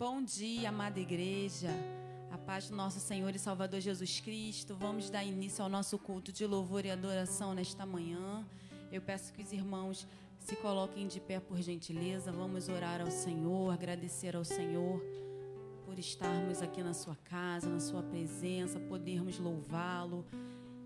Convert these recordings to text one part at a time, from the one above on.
Bom dia, amada igreja. A paz do nosso Senhor e Salvador Jesus Cristo. Vamos dar início ao nosso culto de louvor e adoração nesta manhã. Eu peço que os irmãos se coloquem de pé por gentileza. Vamos orar ao Senhor, agradecer ao Senhor por estarmos aqui na sua casa, na sua presença, podermos louvá-lo,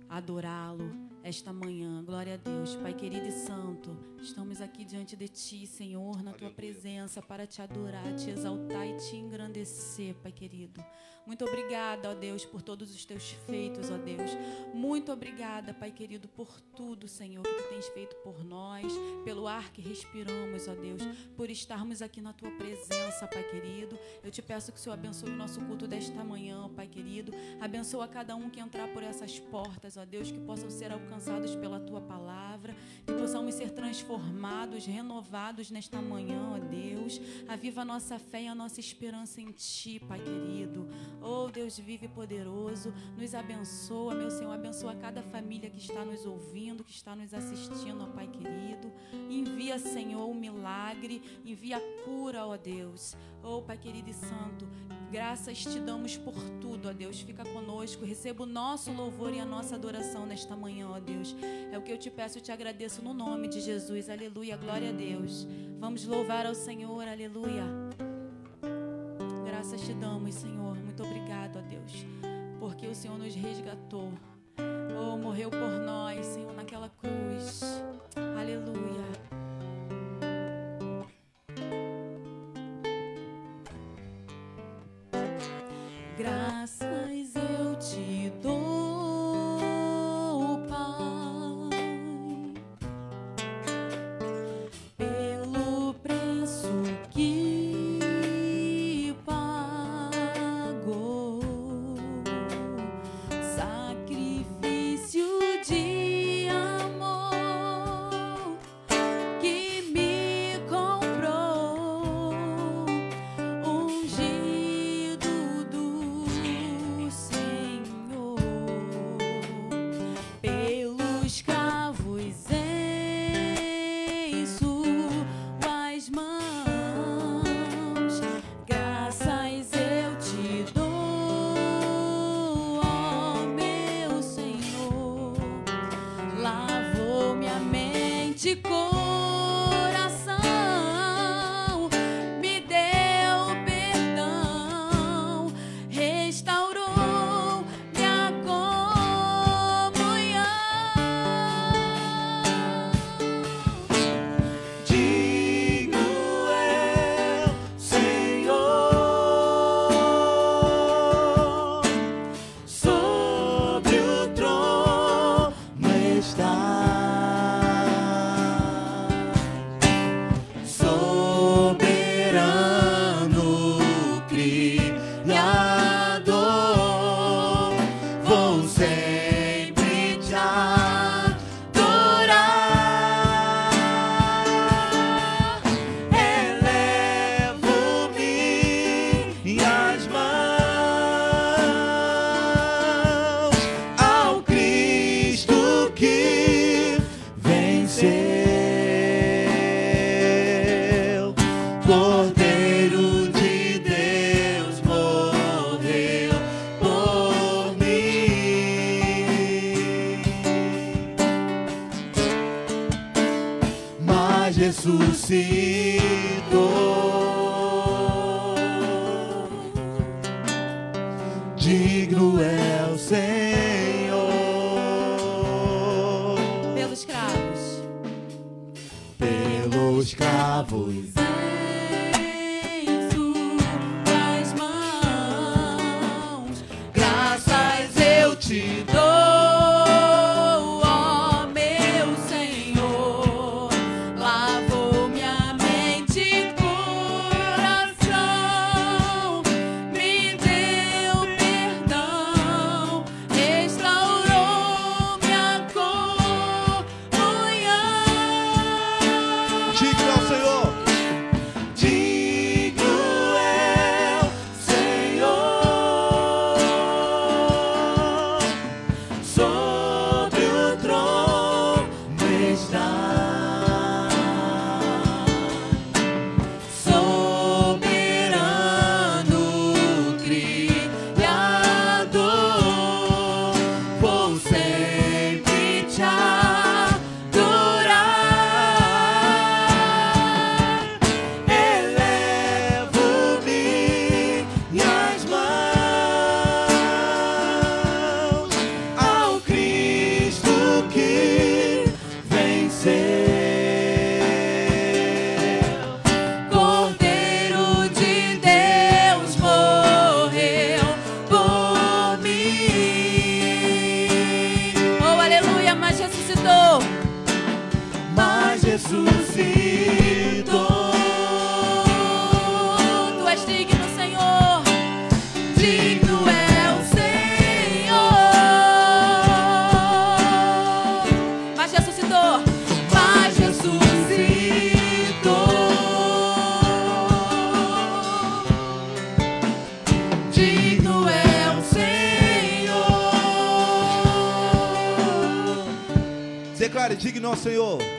adorá-lo esta manhã. Glória a Deus. Pai querido e santo, estamos aqui diante de Ti, Senhor, na Tua presença para te adorar, te exaltar e te engrandecer, Pai querido. Muito obrigada, ó Deus, por todos os teus feitos, ó Deus. Muito obrigada, Pai querido, por tudo, Senhor, que tu tens feito por nós, pelo ar que respiramos, ó Deus, por estarmos aqui na tua presença, Pai querido. Eu te peço que o Senhor abençoe o nosso culto desta manhã, Pai querido. Abençoa cada um que entrar por essas portas, ó Deus, que possam ser alcançados pela tua palavra, que possamos ser transformados, renovados nesta manhã, ó Deus. Aviva a nossa fé e a nossa esperança em ti, Pai querido. Oh, Deus vive poderoso, nos abençoa, meu Senhor, abençoa cada família que está nos ouvindo, que está nos assistindo, ó Pai querido. Envia, Senhor, o milagre, envia a cura, ó Deus. Oh, Pai querido e santo, graças te damos por tudo, ó Deus. Fica conosco, receba o nosso louvor e a nossa adoração nesta manhã, ó Deus. É o que eu te peço e te agradeço no nome de Jesus. Aleluia, glória a Deus. Vamos louvar ao Senhor, aleluia. Graças te damos, Senhor. Muito obrigado, ó Deus, porque o Senhor nos resgatou. Oh, morreu por nós, Senhor, naquela cruz. Aleluia. Graças lugar nosso Senhor.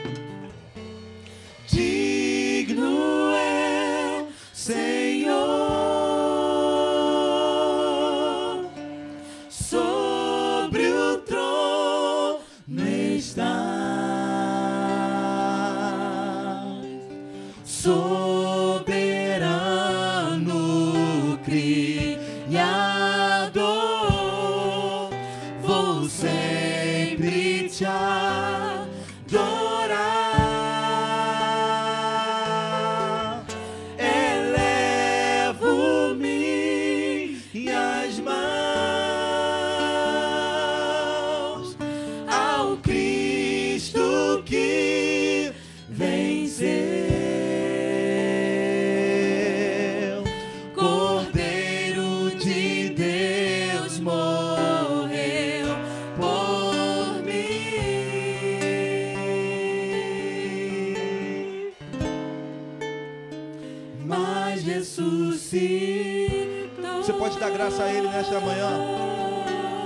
da manhã.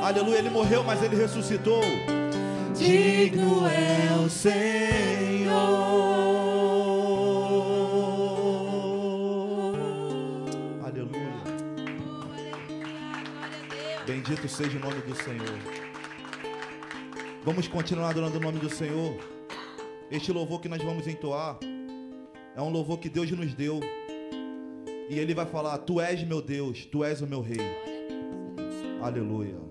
Aleluia, ele morreu, mas ele ressuscitou. Digno é o Senhor. Aleluia. Bendito seja o nome do Senhor. Vamos continuar adorando o nome do Senhor. Este louvor que nós vamos entoar é um louvor que Deus nos deu. E ele vai falar: Tu és meu Deus, tu és o meu rei. Aleluia.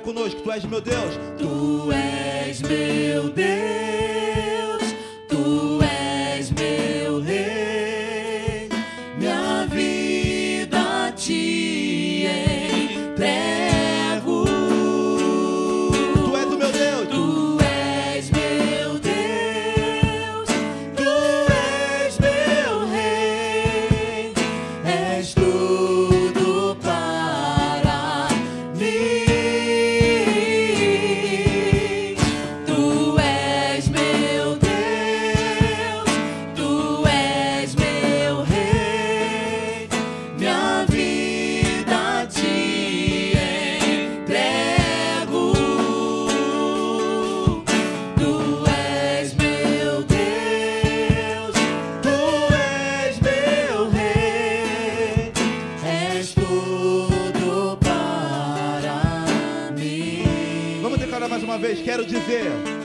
conosco, tu és meu Deus. dizer.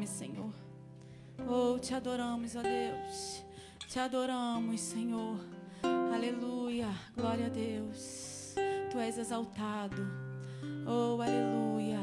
nome, Senhor. Oh, te adoramos, ó Deus. Te adoramos, Senhor. Aleluia. Glória a Deus. Tu és exaltado. Oh, aleluia.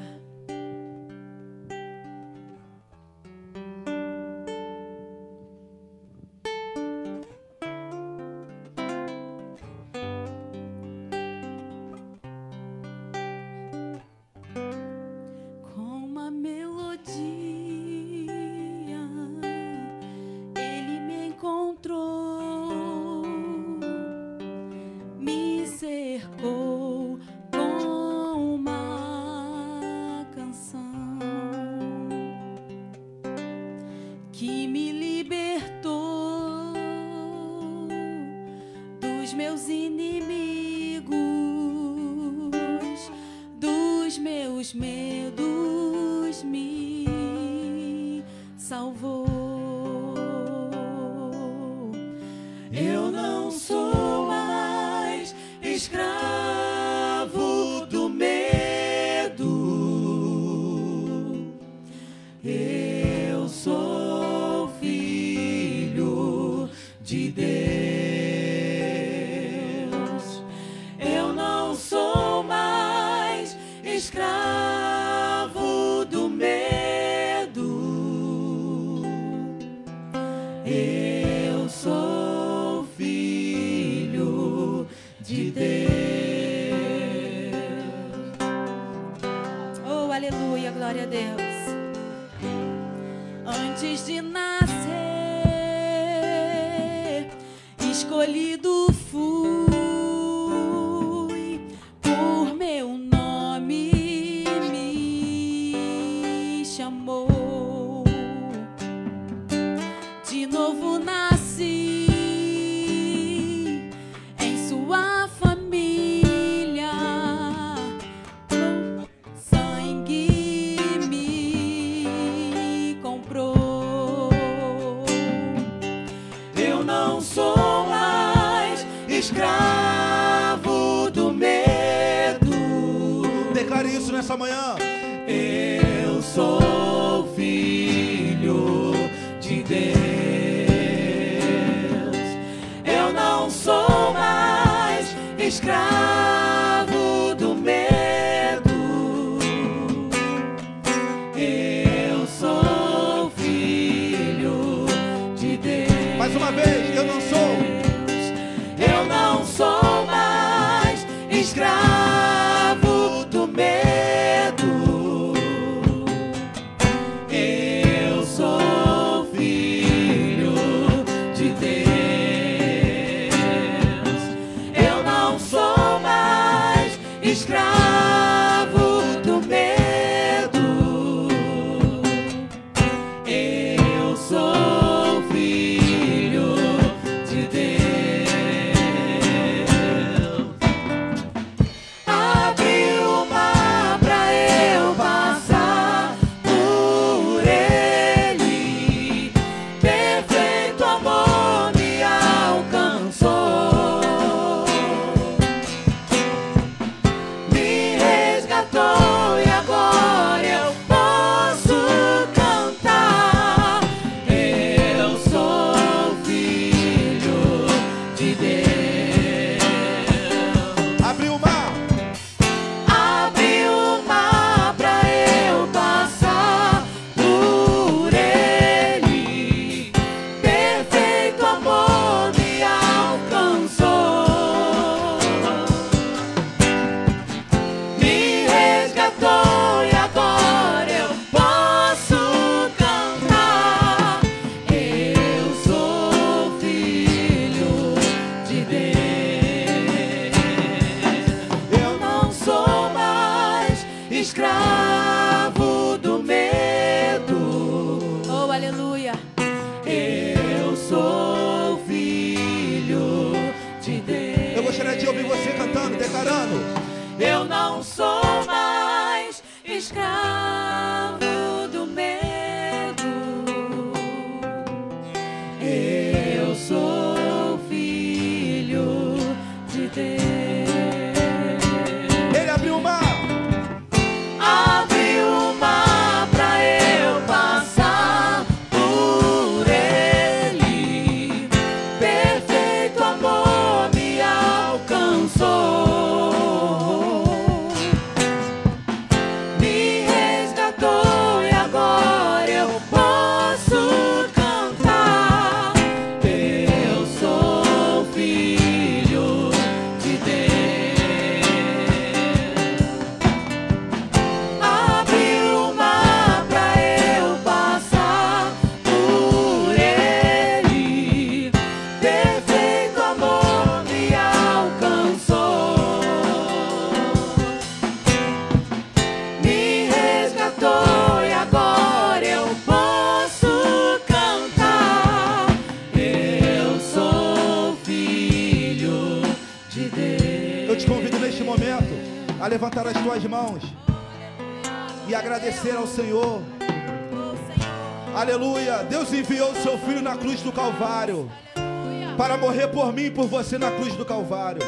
Mim e por você na cruz do Calvário.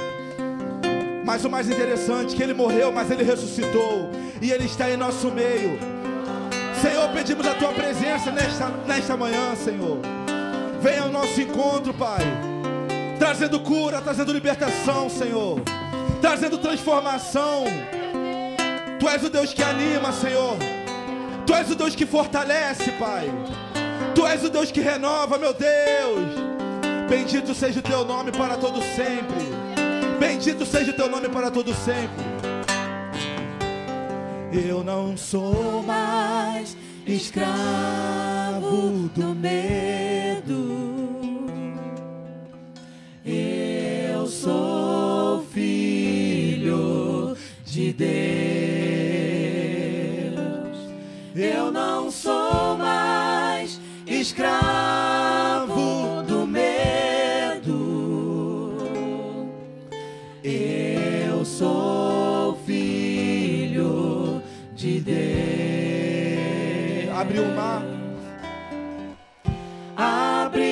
Mas o mais interessante é que ele morreu, mas ele ressuscitou e ele está em nosso meio. Senhor, pedimos a tua presença nesta, nesta manhã, Senhor. Venha ao nosso encontro, Pai, trazendo cura, trazendo libertação, Senhor trazendo transformação. Tu és o Deus que anima, Senhor. Tu és o Deus que fortalece, Pai. Tu és o Deus que renova, meu Deus. Bendito seja o teu nome para todo sempre. Bendito seja o teu nome para todo sempre. Eu não sou mais escravo do medo. Eu sou filho de Deus. Eu não sou mais escravo Abre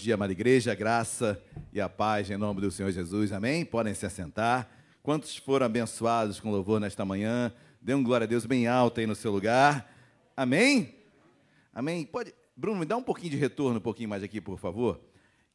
dia, amada igreja, a graça e a paz em nome do Senhor Jesus, amém? Podem se assentar. Quantos foram abençoados com louvor nesta manhã? Dê um glória a Deus bem alto aí no seu lugar, amém? Amém? Pode, Bruno, me dá um pouquinho de retorno, um pouquinho mais aqui, por favor.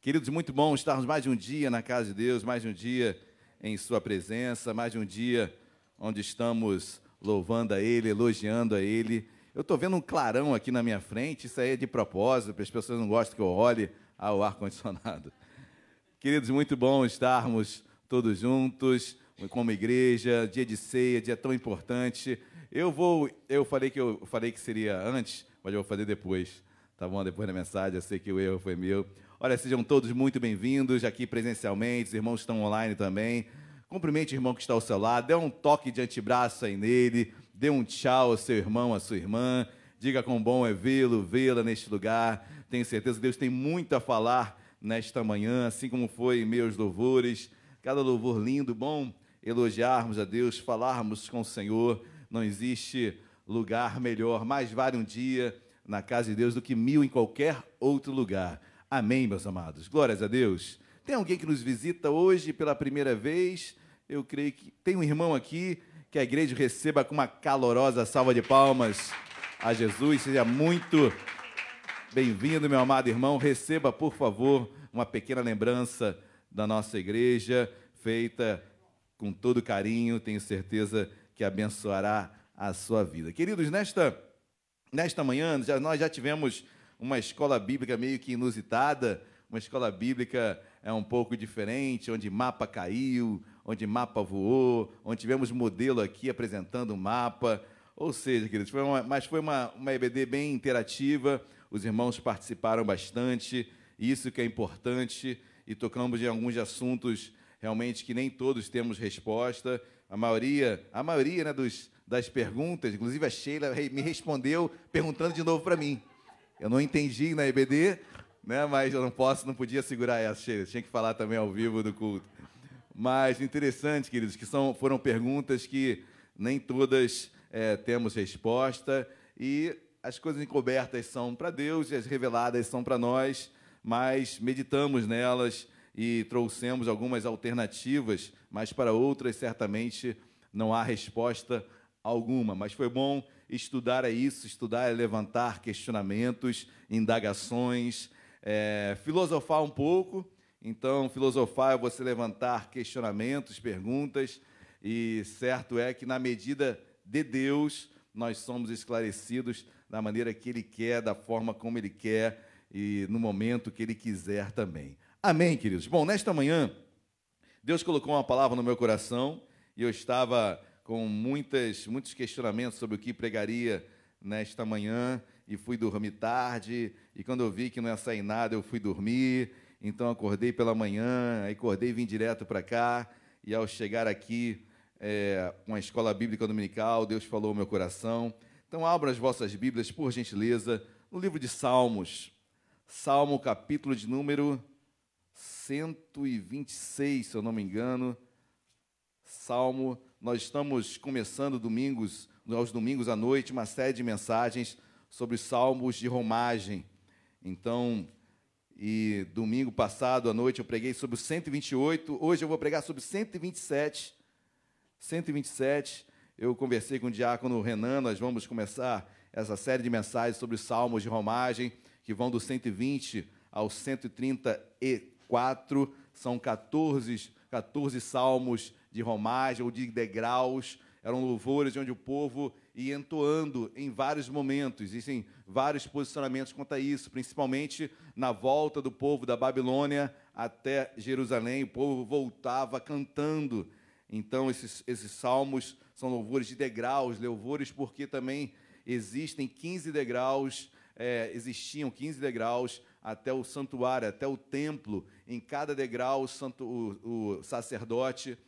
Queridos, muito bom estarmos mais de um dia na casa de Deus, mais de um dia em Sua presença, mais de um dia onde estamos louvando a Ele, elogiando a Ele. Eu estou vendo um clarão aqui na minha frente, isso aí é de propósito, para as pessoas não gostam que eu olhe ao ar-condicionado. Queridos, muito bom estarmos todos juntos, como igreja, dia de ceia, dia tão importante. Eu vou, eu falei que eu falei que seria antes, mas eu vou fazer depois. Tá bom? Depois da mensagem, eu sei que o erro foi meu. Olha, sejam todos muito bem-vindos aqui presencialmente, os irmãos estão online também. Cumprimente o irmão que está ao seu lado, dê um toque de antebraço aí nele, dê um tchau ao seu irmão, à sua irmã. Diga quão bom é vê-lo, vê-la neste lugar. Tenho certeza que Deus tem muito a falar nesta manhã, assim como foi meus louvores. Cada louvor lindo, bom elogiarmos a Deus, falarmos com o Senhor. Não existe lugar melhor. Mais vale um dia na casa de Deus do que mil em qualquer outro lugar. Amém, meus amados. Glórias a Deus. Tem alguém que nos visita hoje pela primeira vez? Eu creio que tem um irmão aqui que a igreja receba com uma calorosa salva de palmas a Jesus. Seja muito Bem-vindo, meu amado irmão. Receba, por favor, uma pequena lembrança da nossa igreja, feita com todo carinho. Tenho certeza que abençoará a sua vida. Queridos, nesta, nesta manhã, já, nós já tivemos uma escola bíblica meio que inusitada, uma escola bíblica é um pouco diferente, onde mapa caiu, onde mapa voou, onde tivemos modelo aqui apresentando o mapa. Ou seja, queridos, foi uma, mas foi uma, uma EBD bem interativa, os irmãos participaram bastante, isso que é importante, e tocamos em alguns assuntos realmente que nem todos temos resposta. A maioria, a maioria né, dos, das perguntas, inclusive a Sheila me respondeu perguntando de novo para mim. Eu não entendi na EBD, né, mas eu não posso, não podia segurar essa, Sheila. Tinha que falar também ao vivo do culto. Mas interessante, queridos, que são, foram perguntas que nem todas é, temos resposta e as coisas encobertas são para Deus e as reveladas são para nós, mas meditamos nelas e trouxemos algumas alternativas, mas para outras certamente não há resposta alguma. Mas foi bom estudar a isso, estudar é levantar questionamentos, indagações, é, filosofar um pouco. Então, filosofar é você levantar questionamentos, perguntas, e certo é que, na medida de Deus, nós somos esclarecidos da maneira que Ele quer, da forma como Ele quer e no momento que Ele quiser também. Amém, queridos? Bom, nesta manhã, Deus colocou uma palavra no meu coração e eu estava com muitas, muitos questionamentos sobre o que pregaria nesta manhã e fui dormir tarde. E quando eu vi que não ia sair nada, eu fui dormir. Então acordei pela manhã, aí acordei e vim direto para cá. E ao chegar aqui, é, com a escola bíblica dominical, Deus falou ao meu coração. Então, abra as vossas Bíblias, por gentileza, no livro de Salmos, Salmo, capítulo de número 126, se eu não me engano. Salmo, nós estamos começando domingos, aos domingos à noite, uma série de mensagens sobre salmos de romagem. Então, e domingo passado à noite eu preguei sobre o 128, hoje eu vou pregar sobre o 127. 127 eu conversei com o diácono Renan, nós vamos começar essa série de mensagens sobre salmos de romagem, que vão do 120 ao 134, são 14, 14 salmos de romagem ou de degraus, eram louvores onde o povo ia entoando em vários momentos. Existem vários posicionamentos quanto a isso, principalmente na volta do povo da Babilônia até Jerusalém, o povo voltava cantando. Então, esses, esses salmos são louvores de degraus, louvores porque também existem 15 degraus, é, existiam 15 degraus até o santuário, até o templo. Em cada degrau, o, santo, o, o sacerdote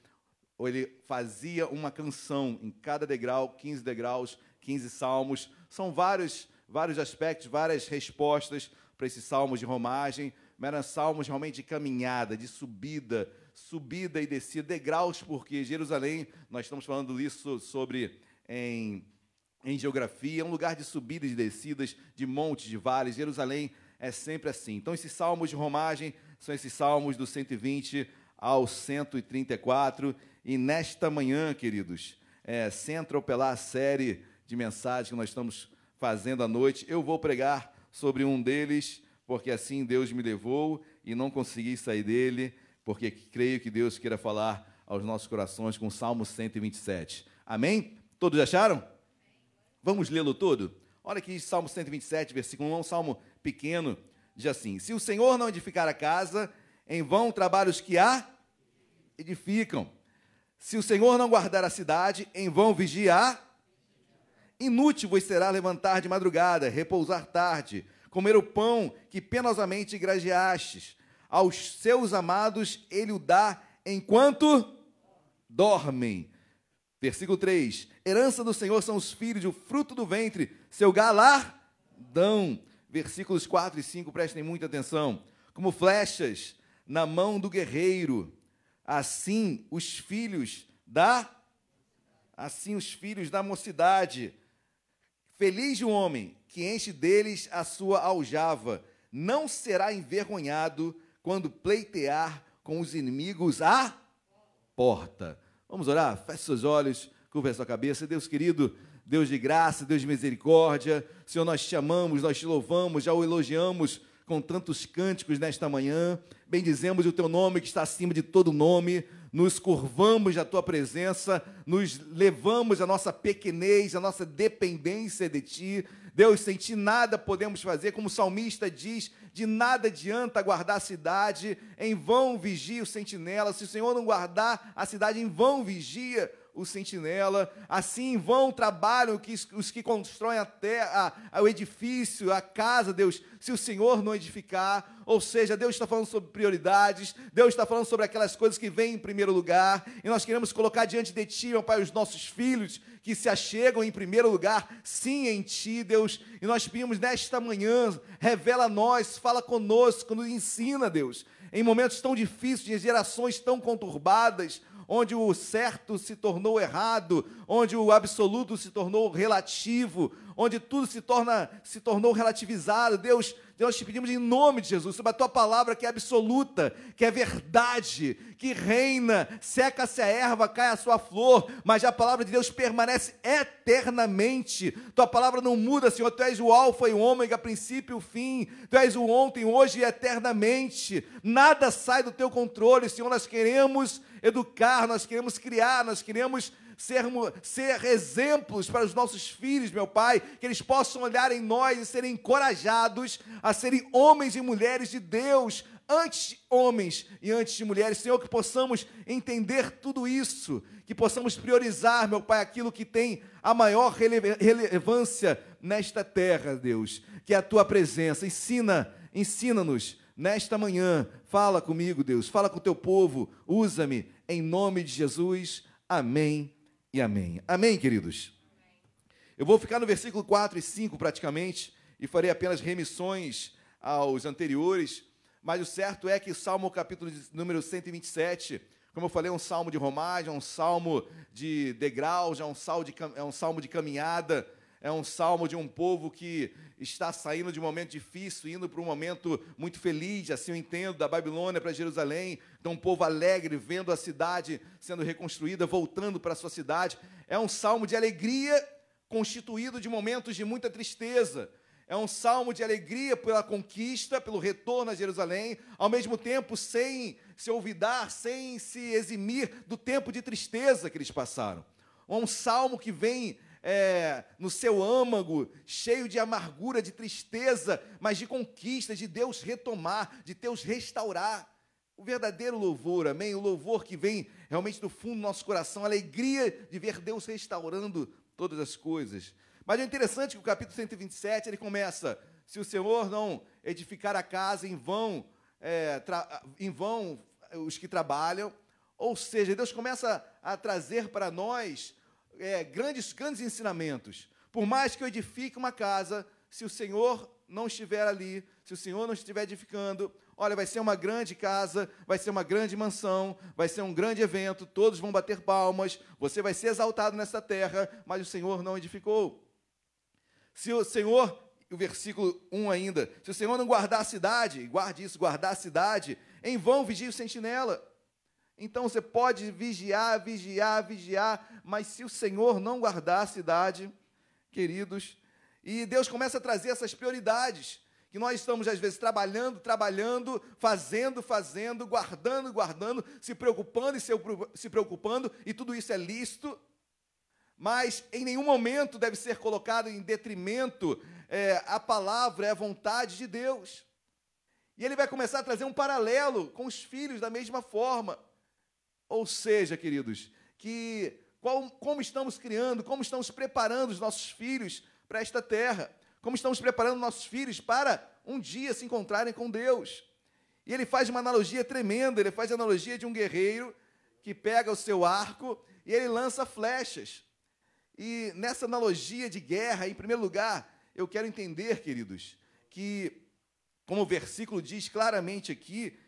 ele fazia uma canção em cada degrau, 15 degraus, 15 salmos. São vários, vários aspectos, várias respostas para esses salmos de romagem. Eram salmos realmente de caminhada, de subida, subida e descida, degraus, porque Jerusalém, nós estamos falando isso sobre em, em geografia, é um lugar de subidas e descidas, de montes, de vales. Jerusalém é sempre assim. Então, esses salmos de romagem são esses salmos do 120 ao 134. E nesta manhã, queridos, é, sem atropelar a série de mensagens que nós estamos fazendo à noite, eu vou pregar sobre um deles, porque assim Deus me levou e não consegui sair dele, porque creio que Deus queira falar aos nossos corações com o Salmo 127. Amém? Todos acharam? Vamos lê-lo todo? Olha aqui, Salmo 127, versículo 1, é um salmo pequeno, diz assim: Se o Senhor não edificar a casa, em vão trabalham os que a edificam. Se o Senhor não guardar a cidade, em vão vigiar. Inútil vos será levantar de madrugada, repousar tarde, comer o pão que penosamente grajeastes. Aos seus amados ele o dá enquanto dormem. Versículo 3: Herança do Senhor são os filhos, o fruto do ventre, seu galardão. Versículos 4 e 5, prestem muita atenção. Como flechas na mão do guerreiro, assim os filhos da assim os filhos da mocidade. Feliz o homem que enche deles a sua aljava, não será envergonhado quando pleitear com os inimigos à porta. Vamos orar? Feche seus olhos, curva a sua cabeça. Deus querido, Deus de graça, Deus de misericórdia, Senhor, nós te amamos, nós te louvamos, já o elogiamos com tantos cânticos nesta manhã. Bendizemos o teu nome que está acima de todo nome. Nos curvamos na tua presença, nos levamos a nossa pequenez, a nossa dependência de ti. Deus, sem ti nada podemos fazer, como o salmista diz, de nada adianta guardar a cidade, em vão vigia o sentinela. Se o Senhor não guardar a cidade, em vão vigia o sentinela. Assim vão trabalham os que constroem a terra, o edifício, a casa, Deus, se o Senhor não edificar. Ou seja, Deus está falando sobre prioridades, Deus está falando sobre aquelas coisas que vêm em primeiro lugar, e nós queremos colocar diante de Ti, meu Pai, os nossos filhos que se achegam em primeiro lugar, sim, em Ti, Deus. E nós pedimos nesta manhã, revela a nós, fala conosco, nos ensina, Deus. Em momentos tão difíceis, em gerações tão conturbadas, onde o certo se tornou errado, onde o absoluto se tornou relativo, onde tudo se torna se tornou relativizado. Deus, Deus te pedimos em nome de Jesus, sobre a tua palavra que é absoluta, que é verdade, que reina, seca-se a erva, cai a sua flor, mas a palavra de Deus permanece eternamente. Tua palavra não muda, Senhor. Tu és o alfa e o ômega, princípio e o fim. Tu és o ontem, hoje e eternamente. Nada sai do teu controle, Senhor. Nós queremos educar, nós queremos criar, nós queremos sermos, ser exemplos para os nossos filhos, meu Pai, que eles possam olhar em nós e serem encorajados a serem homens e mulheres de Deus, antes de homens e antes de mulheres. Senhor, que possamos entender tudo isso, que possamos priorizar, meu Pai, aquilo que tem a maior relevância nesta terra, Deus, que é a tua presença. Ensina, ensina-nos nesta manhã. Fala comigo, Deus, fala com o teu povo, usa-me em nome de Jesus. Amém e amém. Amém, queridos? Eu vou ficar no versículo 4 e 5 praticamente e farei apenas remissões aos anteriores, mas o certo é que Salmo capítulo número 127, como eu falei, é um salmo de romagem, é um salmo de degraus, é um salmo de, é um salmo de caminhada, é um salmo de um povo que está saindo de um momento difícil, indo para um momento muito feliz, assim eu entendo, da Babilônia para Jerusalém. Então, um povo alegre, vendo a cidade sendo reconstruída, voltando para a sua cidade. É um salmo de alegria, constituído de momentos de muita tristeza. É um salmo de alegria pela conquista, pelo retorno a Jerusalém, ao mesmo tempo sem se olvidar, sem se eximir do tempo de tristeza que eles passaram. É um salmo que vem é, no seu âmago, cheio de amargura, de tristeza, mas de conquista, de Deus retomar, de Deus restaurar. O verdadeiro louvor, amém? O louvor que vem realmente do fundo do nosso coração, a alegria de ver Deus restaurando todas as coisas. Mas é interessante que o capítulo 127 ele começa: se o Senhor não edificar a casa em vão, é, em vão os que trabalham. Ou seja, Deus começa a trazer para nós é, grandes, grandes ensinamentos. Por mais que eu edifique uma casa, se o Senhor não estiver ali, se o Senhor não estiver edificando, olha, vai ser uma grande casa, vai ser uma grande mansão, vai ser um grande evento, todos vão bater palmas, você vai ser exaltado nessa terra, mas o Senhor não edificou. Se o Senhor, o versículo 1 ainda, se o Senhor não guardar a cidade, guarde isso, guardar a cidade, em vão vigia o sentinela. Então você pode vigiar, vigiar, vigiar, mas se o Senhor não guardar a cidade, queridos, e Deus começa a trazer essas prioridades, que nós estamos às vezes trabalhando, trabalhando, fazendo, fazendo, guardando, guardando, se preocupando e se preocupando, e tudo isso é lícito, mas em nenhum momento deve ser colocado em detrimento é, a palavra, é a vontade de Deus. E ele vai começar a trazer um paralelo com os filhos da mesma forma. Ou seja, queridos, que qual, como estamos criando, como estamos preparando os nossos filhos para esta terra, como estamos preparando nossos filhos para um dia se encontrarem com Deus. E ele faz uma analogia tremenda, ele faz a analogia de um guerreiro que pega o seu arco e ele lança flechas. E nessa analogia de guerra, em primeiro lugar, eu quero entender, queridos, que, como o versículo diz claramente aqui,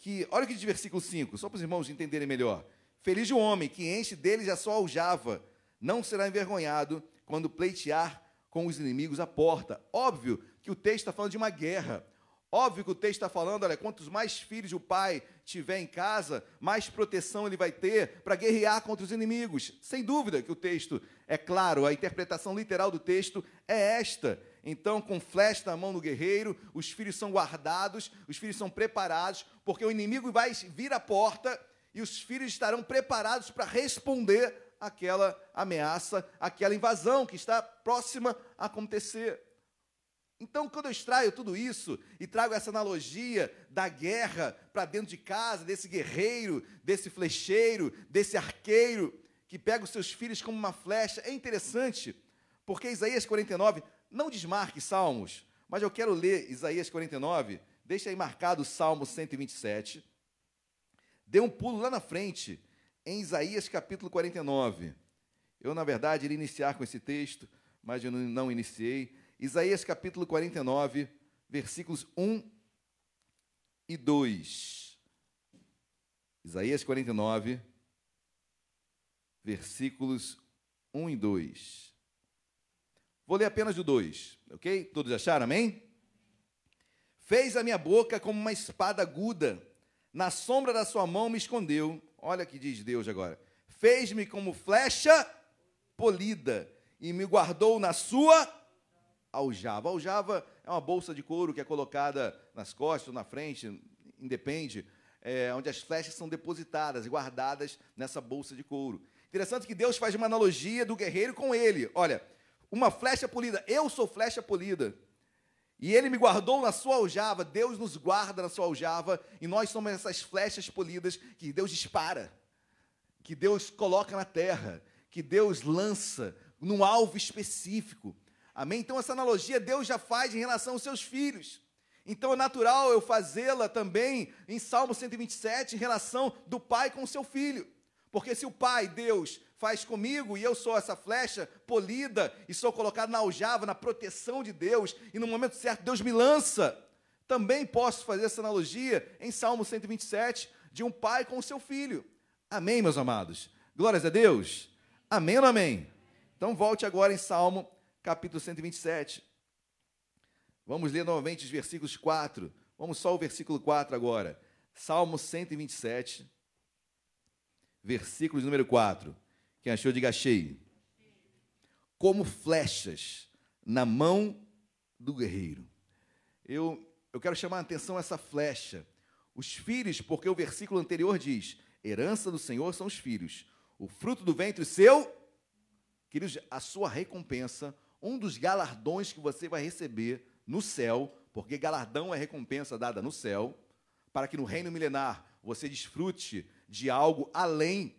que, olha o que diz versículo 5, só para os irmãos entenderem melhor. Feliz o homem que enche deles a sua aljava, não será envergonhado quando pleitear com os inimigos à porta. Óbvio que o texto está falando de uma guerra. Óbvio que o texto está falando, olha, quantos mais filhos o pai tiver em casa, mais proteção ele vai ter para guerrear contra os inimigos. Sem dúvida que o texto é claro, a interpretação literal do texto é esta. Então, com flecha na mão do guerreiro, os filhos são guardados, os filhos são preparados, porque o inimigo vai vir à porta e os filhos estarão preparados para responder àquela ameaça, àquela invasão que está próxima a acontecer. Então, quando eu extraio tudo isso e trago essa analogia da guerra para dentro de casa, desse guerreiro, desse flecheiro, desse arqueiro que pega os seus filhos como uma flecha, é interessante, porque Isaías 49 não desmarque Salmos, mas eu quero ler Isaías 49, deixa aí marcado o Salmo 127. Dê um pulo lá na frente, em Isaías capítulo 49. Eu, na verdade, iria iniciar com esse texto, mas eu não iniciei. Isaías capítulo 49, versículos 1 e 2. Isaías 49, versículos 1 e 2. Vou ler apenas o 2, ok? Todos acharam, amém? Fez a minha boca como uma espada aguda, na sombra da sua mão me escondeu. Olha que diz Deus agora. Fez-me como flecha polida e me guardou na sua aljava. Aljava é uma bolsa de couro que é colocada nas costas ou na frente, independe, é, onde as flechas são depositadas e guardadas nessa bolsa de couro. Interessante que Deus faz uma analogia do guerreiro com ele. Olha, uma flecha polida. Eu sou flecha polida. E ele me guardou na sua aljava. Deus nos guarda na sua aljava. E nós somos essas flechas polidas que Deus dispara, que Deus coloca na terra, que Deus lança num alvo específico. Amém? Então, essa analogia Deus já faz em relação aos seus filhos. Então, é natural eu fazê-la também em Salmo 127, em relação do pai com o seu filho. Porque se o pai, Deus, faz comigo e eu sou essa flecha polida e sou colocado na aljava, na proteção de Deus, e no momento certo Deus me lança. Também posso fazer essa analogia em Salmo 127 de um pai com o seu filho. Amém, meus amados? Glórias a Deus. Amém ou amém? Então volte agora em Salmo capítulo 127. Vamos ler novamente os versículos 4. Vamos só o versículo 4 agora. Salmo 127, versículos número 4. Quem achou, diga achei. Como flechas na mão do guerreiro. Eu, eu quero chamar a atenção a essa flecha. Os filhos, porque o versículo anterior diz: herança do Senhor são os filhos, o fruto do ventre seu, queridos, a sua recompensa, um dos galardões que você vai receber no céu, porque galardão é recompensa dada no céu, para que no reino milenar você desfrute de algo além,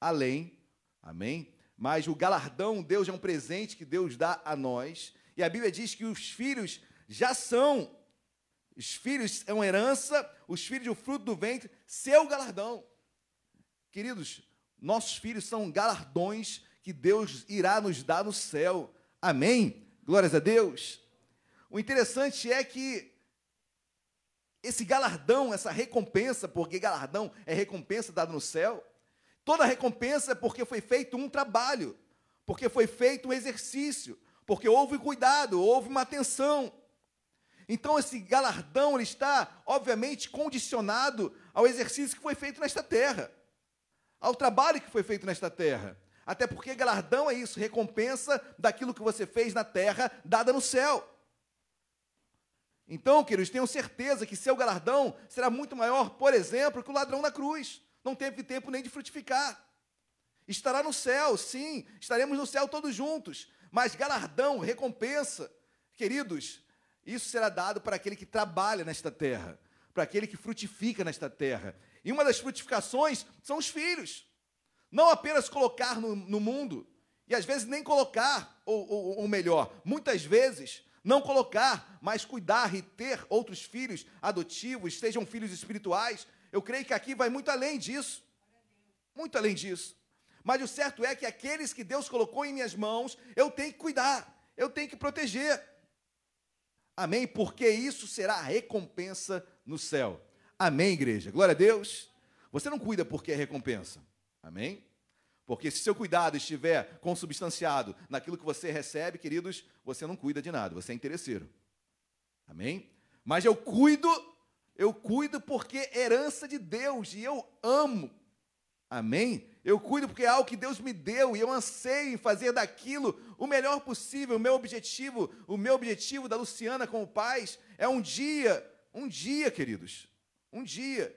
além Amém? Mas o galardão, Deus é um presente que Deus dá a nós. E a Bíblia diz que os filhos já são Os filhos é uma herança, os filhos o fruto do ventre, seu galardão. Queridos, nossos filhos são galardões que Deus irá nos dar no céu. Amém? Glórias a Deus. O interessante é que esse galardão, essa recompensa, porque galardão é recompensa dada no céu, toda recompensa é porque foi feito um trabalho, porque foi feito um exercício, porque houve cuidado, houve uma atenção. Então esse galardão ele está, obviamente, condicionado ao exercício que foi feito nesta terra, ao trabalho que foi feito nesta terra. Até porque galardão é isso, recompensa daquilo que você fez na terra, dada no céu. Então, queridos, tenham certeza que seu galardão será muito maior, por exemplo, que o ladrão da cruz. Não teve tempo nem de frutificar. Estará no céu, sim, estaremos no céu todos juntos. Mas galardão, recompensa, queridos, isso será dado para aquele que trabalha nesta terra, para aquele que frutifica nesta terra. E uma das frutificações são os filhos. Não apenas colocar no, no mundo, e às vezes nem colocar, ou, ou, ou melhor, muitas vezes não colocar, mas cuidar e ter outros filhos adotivos, sejam filhos espirituais. Eu creio que aqui vai muito além disso. Muito além disso. Mas o certo é que aqueles que Deus colocou em minhas mãos, eu tenho que cuidar, eu tenho que proteger. Amém? Porque isso será a recompensa no céu. Amém, igreja? Glória a Deus. Você não cuida porque é recompensa. Amém? Porque se seu cuidado estiver consubstanciado naquilo que você recebe, queridos, você não cuida de nada, você é interesseiro. Amém? Mas eu cuido, eu cuido porque é herança de Deus e eu amo. Amém? Eu cuido porque é algo que Deus me deu e eu anseio em fazer daquilo o melhor possível. O meu objetivo, o meu objetivo da Luciana como pais é um dia, um dia, queridos, um dia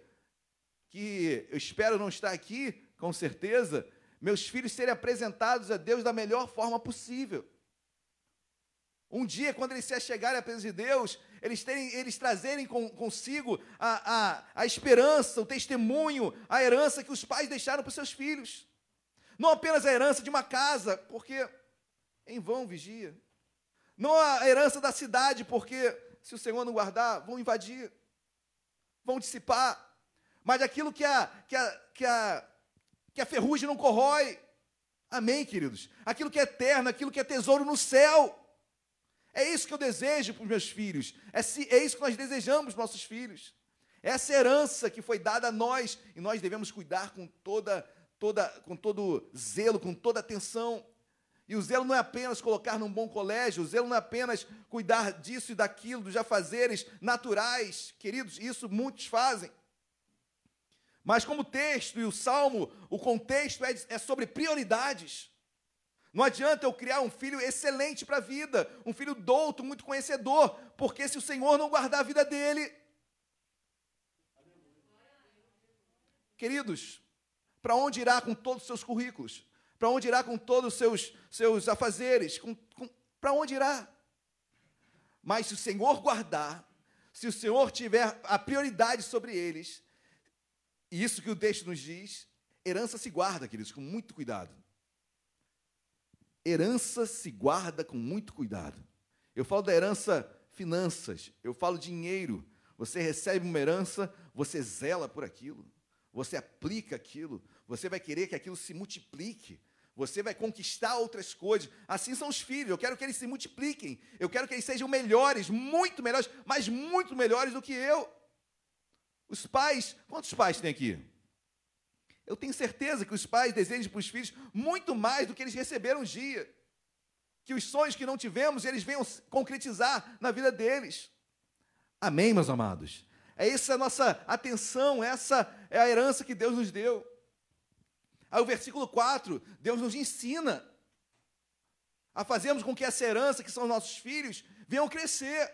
que eu espero não estar aqui, com certeza, meus filhos serem apresentados a Deus da melhor forma possível. Um dia, quando eles se achegarem à presença de Deus, eles, terem, eles trazerem com, consigo a, a, a esperança, o testemunho, a herança que os pais deixaram para os seus filhos. Não apenas a herança de uma casa, porque em vão vigia. Não a herança da cidade, porque se o Senhor não guardar, vão invadir, vão dissipar. Mas aquilo que a, que a, que a que a ferrugem não corrói. Amém, queridos? Aquilo que é eterno, aquilo que é tesouro no céu. É isso que eu desejo para os meus filhos. É, é isso que nós desejamos para os nossos filhos. Essa herança que foi dada a nós e nós devemos cuidar com toda, toda, com todo zelo, com toda atenção. E o zelo não é apenas colocar num bom colégio, o zelo não é apenas cuidar disso e daquilo, dos afazeres naturais, queridos, isso muitos fazem. Mas como o texto e o salmo, o contexto é, é sobre prioridades. Não adianta eu criar um filho excelente para a vida, um filho douto, muito conhecedor, porque se o Senhor não guardar a vida dele. Queridos, para onde irá com todos os seus currículos? Para onde irá com todos os seus, seus afazeres? Para onde irá? Mas se o Senhor guardar, se o Senhor tiver a prioridade sobre eles, e isso que o texto nos diz, herança se guarda, queridos, com muito cuidado. Herança se guarda com muito cuidado. Eu falo da herança finanças, eu falo dinheiro. Você recebe uma herança, você zela por aquilo, você aplica aquilo, você vai querer que aquilo se multiplique, você vai conquistar outras coisas. Assim são os filhos, eu quero que eles se multipliquem, eu quero que eles sejam melhores, muito melhores, mas muito melhores do que eu. Os pais, quantos pais tem aqui? Eu tenho certeza que os pais desejam para os filhos muito mais do que eles receberam um dia. Que os sonhos que não tivemos, eles venham concretizar na vida deles. Amém, meus amados? É essa a nossa atenção, essa é a herança que Deus nos deu. Aí o versículo 4, Deus nos ensina a fazermos com que essa herança, que são os nossos filhos, venham crescer.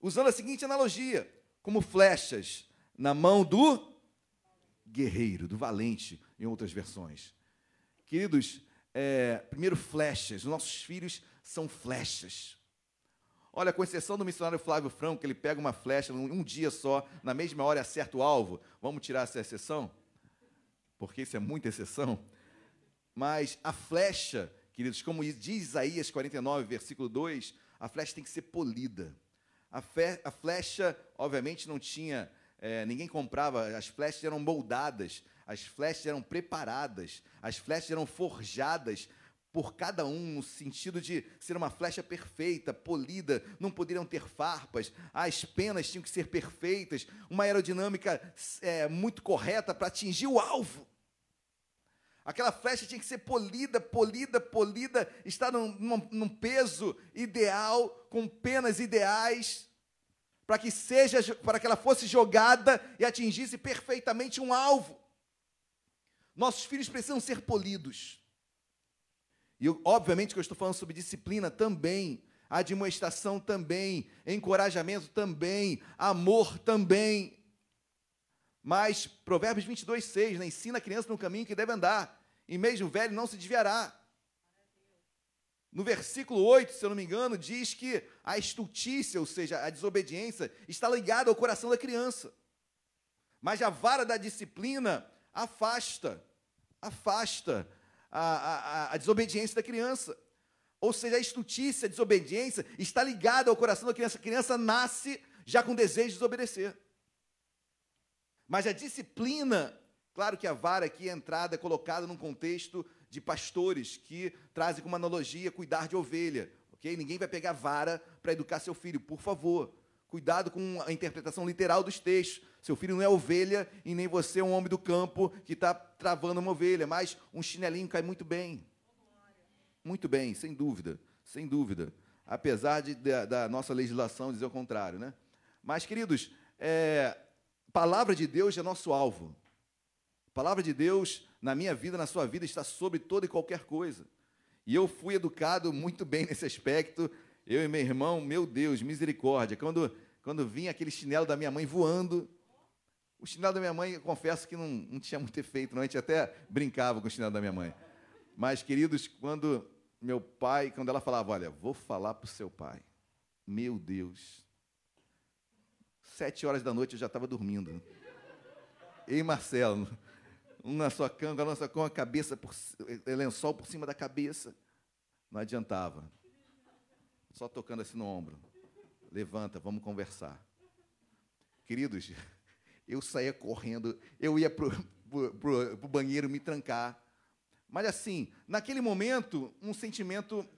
Usando a seguinte analogia: como flechas na mão do guerreiro, do valente, em outras versões. Queridos, é, primeiro, flechas. Os nossos filhos são flechas. Olha, com exceção do missionário Flávio Franco, que ele pega uma flecha um, um dia só, na mesma hora acerta o alvo. Vamos tirar essa exceção? Porque isso é muita exceção. Mas a flecha, queridos, como diz Isaías 49, versículo 2, a flecha tem que ser polida. A, fe, a flecha, obviamente, não tinha. É, ninguém comprava, as flechas eram moldadas, as flechas eram preparadas, as flechas eram forjadas por cada um, no sentido de ser uma flecha perfeita, polida, não poderiam ter farpas, as penas tinham que ser perfeitas, uma aerodinâmica é, muito correta para atingir o alvo. Aquela flecha tinha que ser polida, polida, polida, estar num, num, num peso ideal, com penas ideais, para que seja, para que ela fosse jogada e atingisse perfeitamente um alvo. Nossos filhos precisam ser polidos. E obviamente que eu estou falando sobre disciplina também, admoestação também, encorajamento também, amor também. Mas Provérbios 22, 6, né, ensina a criança no caminho que deve andar, e mesmo velho não se desviará. No versículo 8, se eu não me engano, diz que a estultícia, ou seja, a desobediência, está ligada ao coração da criança. Mas a vara da disciplina afasta, afasta a, a, a desobediência da criança. Ou seja, a estutícia, a desobediência está ligada ao coração da criança. A criança nasce já com desejo de desobedecer. Mas a disciplina, claro que a vara aqui é entrada, é colocada num contexto de pastores que trazem como analogia cuidar de ovelha. ok? Ninguém vai pegar vara para educar seu filho, por favor. Cuidado com a interpretação literal dos textos. Seu filho não é ovelha e nem você é um homem do campo que está travando uma ovelha, mas um chinelinho cai muito bem. Muito bem, sem dúvida, sem dúvida. Apesar de, da, da nossa legislação dizer o contrário, né? Mas, queridos, é, palavra de Deus é nosso alvo. Palavra de Deus, na minha vida, na sua vida, está sobre toda e qualquer coisa. E eu fui educado muito bem nesse aspecto. Eu e meu irmão, meu Deus, misericórdia. Quando, quando vinha aquele chinelo da minha mãe voando, o chinelo da minha mãe, eu confesso que não, não tinha muito efeito, não. A gente até brincava com o chinelo da minha mãe. Mas, queridos, quando meu pai, quando ela falava, olha, vou falar para o seu pai. Meu Deus. Sete horas da noite eu já estava dormindo. E Marcelo, na sua cama, a nossa com a cabeça, por, lençol por cima da cabeça. Não adiantava. Só tocando assim no ombro. Levanta, vamos conversar. Queridos, eu saía correndo, eu ia para o banheiro me trancar. Mas assim, naquele momento, um sentimento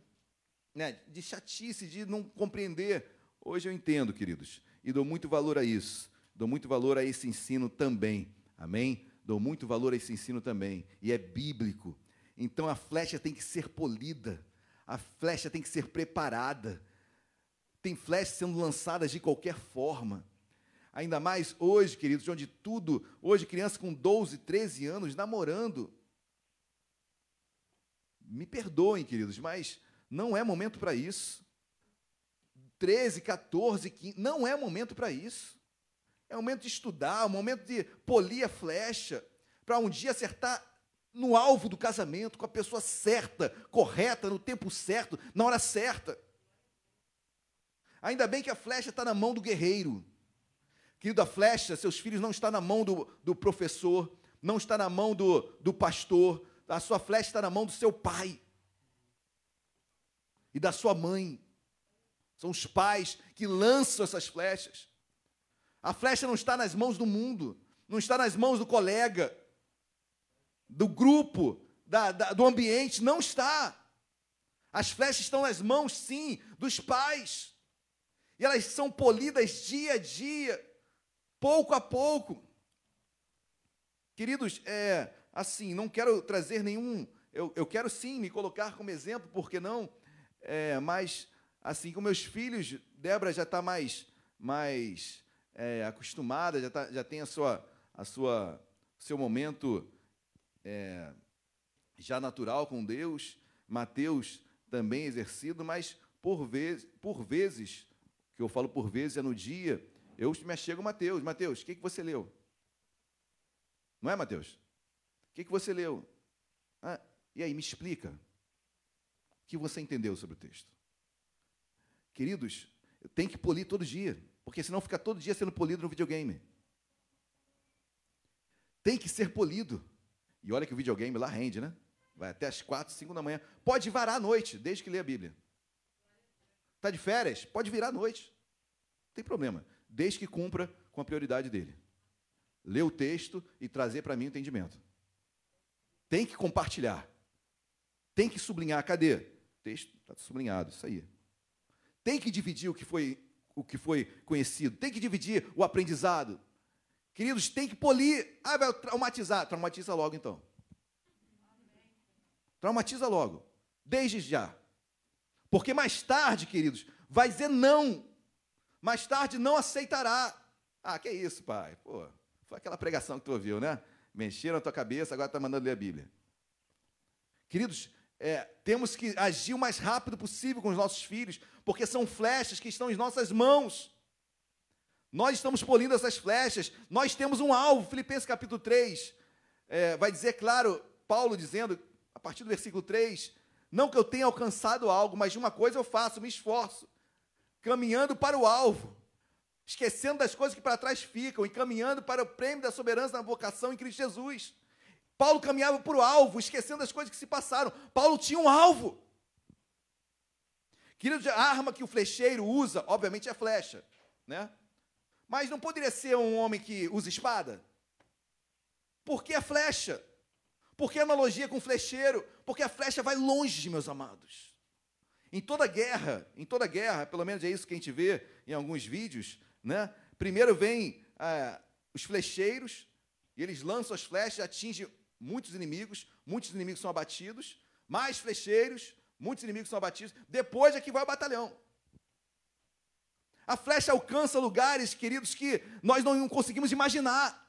né, de chatice, de não compreender. Hoje eu entendo, queridos, e dou muito valor a isso. Dou muito valor a esse ensino também. Amém? Dou muito valor a esse ensino também. E é bíblico. Então a flecha tem que ser polida. A flecha tem que ser preparada. Tem flechas sendo lançadas de qualquer forma. Ainda mais hoje, queridos, onde tudo, hoje criança com 12, 13 anos namorando. Me perdoem, queridos, mas não é momento para isso. 13, 14, 15, não é momento para isso. É momento de estudar, é um momento de polir a flecha, para um dia acertar no alvo do casamento, com a pessoa certa, correta, no tempo certo, na hora certa. Ainda bem que a flecha está na mão do guerreiro. Querido, a flecha, seus filhos não está na mão do, do professor, não está na mão do, do pastor, a sua flecha está na mão do seu pai e da sua mãe. São os pais que lançam essas flechas. A flecha não está nas mãos do mundo, não está nas mãos do colega, do grupo, da, da, do ambiente, não está. As flechas estão nas mãos, sim, dos pais. E elas são polidas dia a dia pouco a pouco. Queridos, é, assim, não quero trazer nenhum. Eu, eu quero sim me colocar como exemplo, porque não? É, mas, assim, com meus filhos, Débora já está mais, mais é, acostumada, já, tá, já tem a sua, a sua, seu momento é, já natural com Deus. Mateus também exercido, mas por, vez, por vezes, que eu falo por vezes é no dia eu me chego Mateus. Mateus, o que, que você leu? Não é, Mateus? O que, que você leu? Ah, e aí, me explica. O que você entendeu sobre o texto? Queridos, tem que polir todo dia, porque senão fica todo dia sendo polido no videogame. Tem que ser polido. E olha que o videogame lá rende, né? Vai até as quatro, cinco da manhã. Pode varar à noite, desde que lê a Bíblia. Está de férias? Pode virar à noite tem problema, desde que cumpra com a prioridade dele. Ler o texto e trazer para mim o entendimento. Tem que compartilhar. Tem que sublinhar. Cadê? O texto está sublinhado, isso aí. Tem que dividir o que foi o que foi conhecido. Tem que dividir o aprendizado. Queridos, tem que polir. Ah, vai traumatizar. Traumatiza logo então. Traumatiza logo. Desde já. Porque mais tarde, queridos, vai dizer não. Mais tarde não aceitará. Ah, que isso, pai? Pô, foi aquela pregação que tu ouviu, né? Mexeram na tua cabeça, agora está mandando ler a Bíblia. Queridos, é, temos que agir o mais rápido possível com os nossos filhos, porque são flechas que estão em nossas mãos. Nós estamos polindo essas flechas, nós temos um alvo. Filipenses capítulo 3 é, vai dizer, claro, Paulo dizendo, a partir do versículo 3, não que eu tenha alcançado algo, mas de uma coisa eu faço, me esforço, caminhando para o alvo, esquecendo das coisas que para trás ficam e caminhando para o prêmio da soberana na vocação em Cristo Jesus. Paulo caminhava para o alvo, esquecendo as coisas que se passaram. Paulo tinha um alvo. Querido, a arma que o flecheiro usa, obviamente, é a flecha, né? Mas não poderia ser um homem que usa espada? Por que a flecha? Por que a analogia com o flecheiro? Porque a flecha vai longe, meus amados. Em toda guerra, em toda guerra, pelo menos é isso que a gente vê em alguns vídeos, né? Primeiro vem é, os flecheiros, e eles lançam as flechas, atingem muitos inimigos, muitos inimigos são abatidos, mais flecheiros, muitos inimigos são abatidos, depois é que vai o batalhão. A flecha alcança lugares, queridos, que nós não conseguimos imaginar.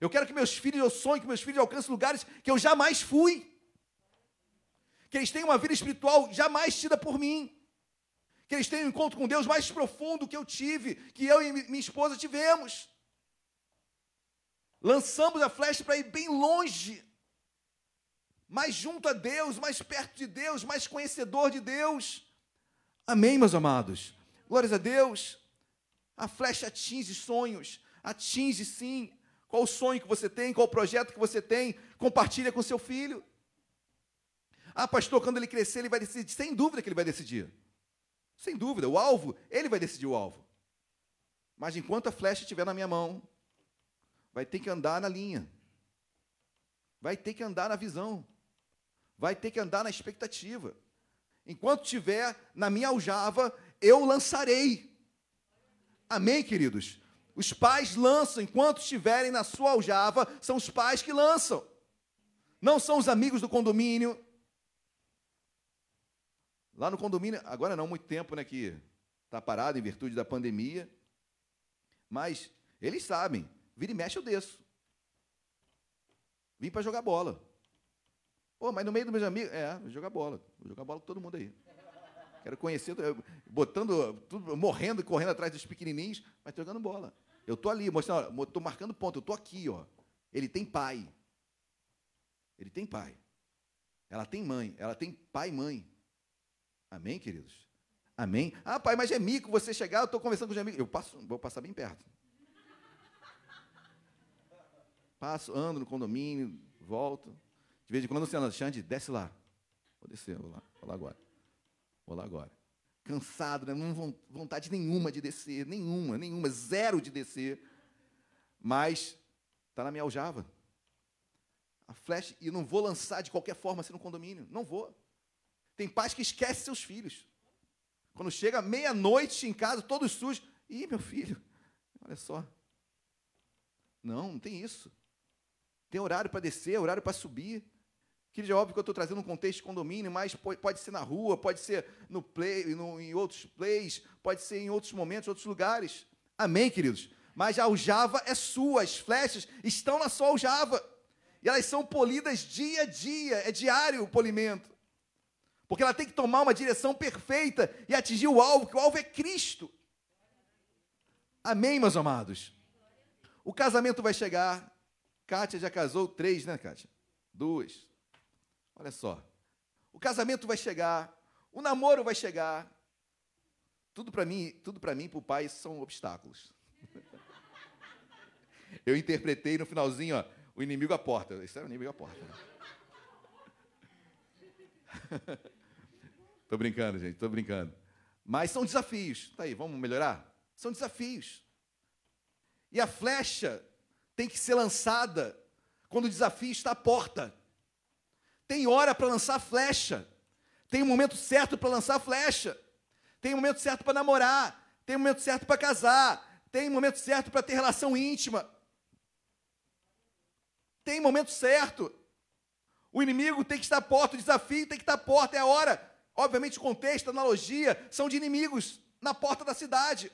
Eu quero que meus filhos, eu sonho que meus filhos alcancem lugares que eu jamais fui. Que eles tenham uma vida espiritual jamais tida por mim. Que eles tenham um encontro com Deus mais profundo que eu tive, que eu e minha esposa tivemos. Lançamos a flecha para ir bem longe, mais junto a Deus, mais perto de Deus, mais conhecedor de Deus. Amém, meus amados? Glórias a Deus. A flecha atinge sonhos, atinge sim. Qual o sonho que você tem, qual o projeto que você tem, compartilha com seu filho. Ah, pastor, quando ele crescer, ele vai decidir. Sem dúvida que ele vai decidir. Sem dúvida, o alvo, ele vai decidir o alvo. Mas enquanto a flecha estiver na minha mão, vai ter que andar na linha, vai ter que andar na visão, vai ter que andar na expectativa. Enquanto tiver na minha aljava, eu lançarei. Amém, queridos? Os pais lançam, enquanto estiverem na sua aljava, são os pais que lançam. Não são os amigos do condomínio. Lá no condomínio, agora não muito tempo, né, que está parado em virtude da pandemia. Mas eles sabem, Vira e mexe, eu desço. Vim para jogar bola. Pô, mas no meio dos meus amigos. É, vou jogar bola. Vou jogar bola com todo mundo aí. Quero conhecer, botando, tudo, morrendo correndo atrás dos pequenininhos, mas jogando bola. Eu tô ali, mostrando, tô marcando ponto, eu tô aqui, ó. Ele tem pai. Ele tem pai. Ela tem mãe, ela tem pai e mãe. Amém, queridos? Amém? Ah, pai, mas é mico você chegar, eu estou conversando com os amigos. Eu passo, vou passar bem perto. Passo, ando no condomínio, volto. De vez em quando você anda, Xande, desce lá. Vou descer, vou lá, vou lá agora. Vou lá agora. Cansado, né? não vontade nenhuma de descer, nenhuma, nenhuma, zero de descer. Mas está na minha aljava. A flecha, e não vou lançar de qualquer forma assim no condomínio. Não vou. Tem pais que esquecem seus filhos. Quando chega meia-noite em casa, todos sujos. Ih, meu filho, olha só. Não, não tem isso. Tem horário para descer, horário para subir. Que é óbvio que eu estou trazendo um contexto de condomínio, mas pode ser na rua, pode ser no play, no, em outros plays, pode ser em outros momentos, outros lugares. Amém, queridos? Mas a aljava é sua, as flechas estão na sua aljava. E elas são polidas dia a dia, é diário o polimento. Porque ela tem que tomar uma direção perfeita e atingir o alvo, que o alvo é Cristo. Amém, meus amados? O casamento vai chegar, Kátia já casou três, né, Kátia? Duas. Olha só. O casamento vai chegar, o namoro vai chegar. Tudo para mim, tudo para mim, para o pai, são obstáculos. Eu interpretei no finalzinho, ó, o inimigo à porta. Isso é o inimigo à porta. tô brincando, gente, tô brincando. Mas são desafios. Tá aí, vamos melhorar? São desafios. E a flecha tem que ser lançada quando o desafio está à porta. Tem hora para lançar flecha. Tem um momento certo para lançar flecha. Tem um momento certo para namorar. Tem um momento certo para casar. Tem um momento certo para ter relação íntima. Tem momento certo. O inimigo tem que estar à porta, o desafio tem que estar à porta, é a hora. Obviamente, o contexto, analogia, são de inimigos na porta da cidade.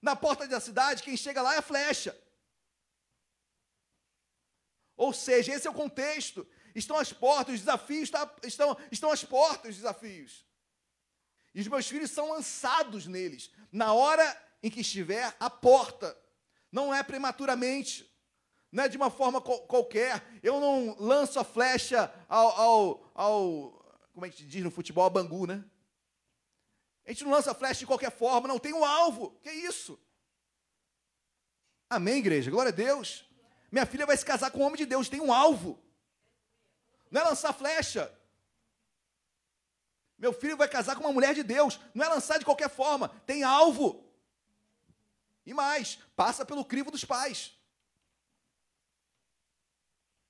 Na porta da cidade, quem chega lá é a flecha. Ou seja, esse é o contexto. Estão as portas, os desafios tá, estão, estão às portas, os desafios. E os meus filhos são lançados neles, na hora em que estiver à porta. Não é prematuramente não é de uma forma qualquer. Eu não lanço a flecha ao, ao, ao, como é que diz no futebol, a bangu, né? A gente não lança a flecha de qualquer forma, não, tem um alvo. Que isso? Amém, igreja? Glória a Deus. Minha filha vai se casar com um homem de Deus, tem um alvo. Não é lançar flecha. Meu filho vai casar com uma mulher de Deus, não é lançar de qualquer forma, tem alvo. E mais, passa pelo crivo dos pais.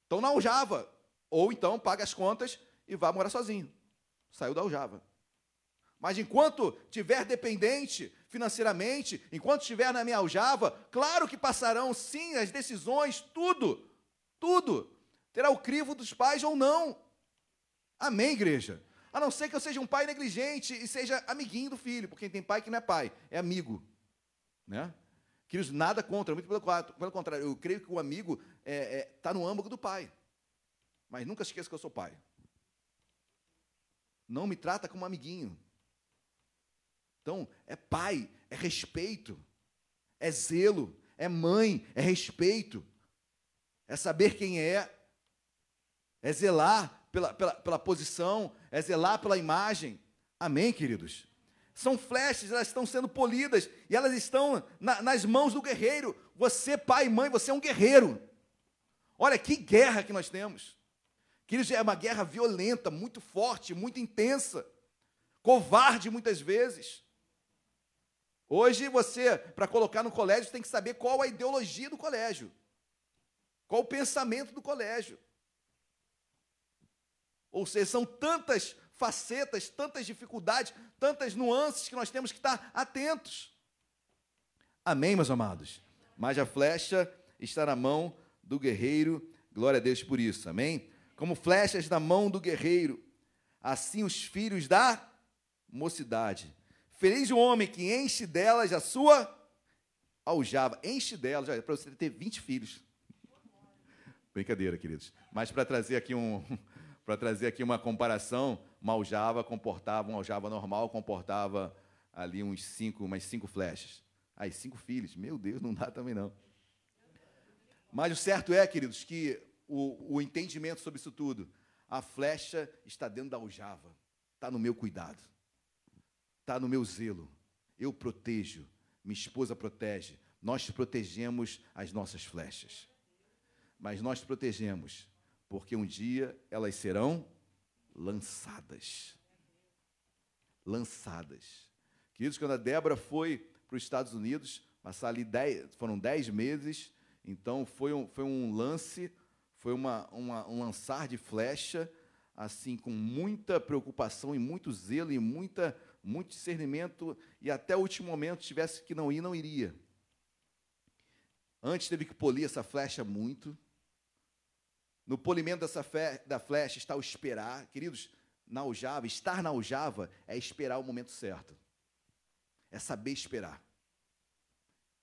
Então na aljava. Ou então paga as contas e vá morar sozinho. Saiu da aljava. Mas enquanto tiver dependente financeiramente, enquanto estiver na minha aljava, claro que passarão sim as decisões, tudo, tudo. Terá o crivo dos pais ou não. Amém, igreja? A não ser que eu seja um pai negligente e seja amiguinho do filho, porque tem pai que não é pai, é amigo. Né? Queridos, nada contra, muito pelo contrário, eu creio que o amigo está é, é, tá no âmago do pai. Mas nunca esqueça que eu sou pai. Não me trata como amiguinho. Então, é pai, é respeito, é zelo, é mãe, é respeito, é saber quem é, é zelar pela, pela, pela posição, é zelar pela imagem. Amém, queridos? São flechas, elas estão sendo polidas e elas estão na, nas mãos do guerreiro. Você, pai e mãe, você é um guerreiro. Olha que guerra que nós temos. Queridos, é uma guerra violenta, muito forte, muito intensa, covarde muitas vezes. Hoje você, para colocar no colégio, tem que saber qual a ideologia do colégio, qual o pensamento do colégio. Ou seja, são tantas facetas, tantas dificuldades, tantas nuances que nós temos que estar atentos. Amém, meus amados? Mas a flecha está na mão do guerreiro, glória a Deus por isso, amém? Como flechas na mão do guerreiro, assim os filhos da mocidade. Feliz o homem que enche delas a sua aljava, enche delas, para você ter 20 filhos. Brincadeira, queridos. Mas para trazer aqui um, para trazer aqui uma comparação, uma aljava comportava, uma aljava normal comportava ali uns cinco, umas cinco flechas. Aí, cinco filhos, meu Deus, não dá também não. Mas o certo é, queridos, que o, o entendimento sobre isso tudo, a flecha está dentro da aljava, está no meu cuidado, está no meu zelo. Eu protejo, minha esposa protege, nós protegemos as nossas flechas. Mas nós protegemos, porque um dia elas serão lançadas. Lançadas. Queridos, quando a Débora foi para os Estados Unidos, passar ali dez, foram dez meses, então foi um, foi um lance, foi uma, uma, um lançar de flecha, assim, com muita preocupação e muito zelo e muita, muito discernimento, e até o último momento, tivesse que não ir, não iria. Antes teve que polir essa flecha muito. No polimento dessa fe, da flecha está o esperar. Queridos, na aljava, estar na aljava é esperar o momento certo. É saber esperar.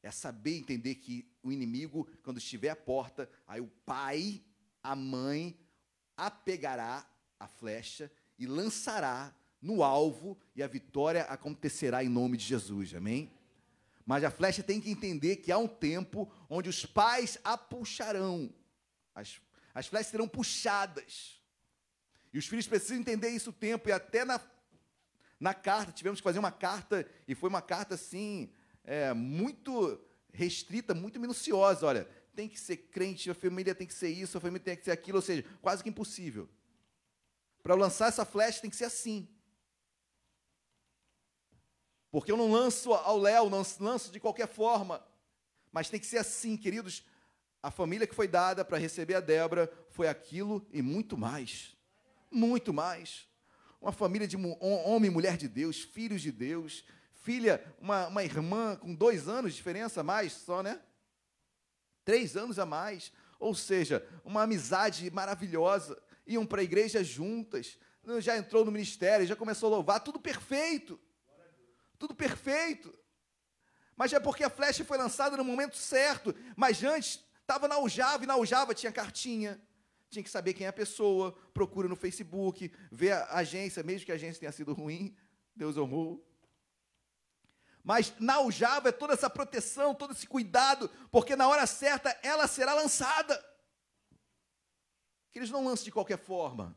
É saber entender que o inimigo, quando estiver à porta, aí o pai, a mãe, apegará a flecha e lançará no alvo e a vitória acontecerá em nome de Jesus. Amém? Mas a flecha tem que entender que há um tempo onde os pais a puxarão. As, as flechas serão puxadas. E os filhos precisam entender isso o tempo. E até na, na carta, tivemos que fazer uma carta, e foi uma carta assim, é, muito restrita, muito minuciosa. Olha, tem que ser crente, a família tem que ser isso, a família tem que ser aquilo, ou seja, quase que impossível. Para lançar essa flecha tem que ser assim. Porque eu não lanço ao léu, não lanço de qualquer forma. Mas tem que ser assim, queridos. A família que foi dada para receber a Débora foi aquilo e muito mais. Muito mais. Uma família de homem e mulher de Deus, filhos de Deus, filha, uma, uma irmã com dois anos de diferença a mais só, né? Três anos a mais. Ou seja, uma amizade maravilhosa. Iam para a igreja juntas, já entrou no ministério, já começou a louvar, tudo perfeito. Tudo perfeito. Mas é porque a flecha foi lançada no momento certo. Mas antes, estava na aljava, e na aljava tinha cartinha. Tinha que saber quem é a pessoa, procura no Facebook, vê a agência, mesmo que a agência tenha sido ruim, Deus honrou. Mas na aljava é toda essa proteção, todo esse cuidado, porque na hora certa ela será lançada. Que eles não lancem de qualquer forma.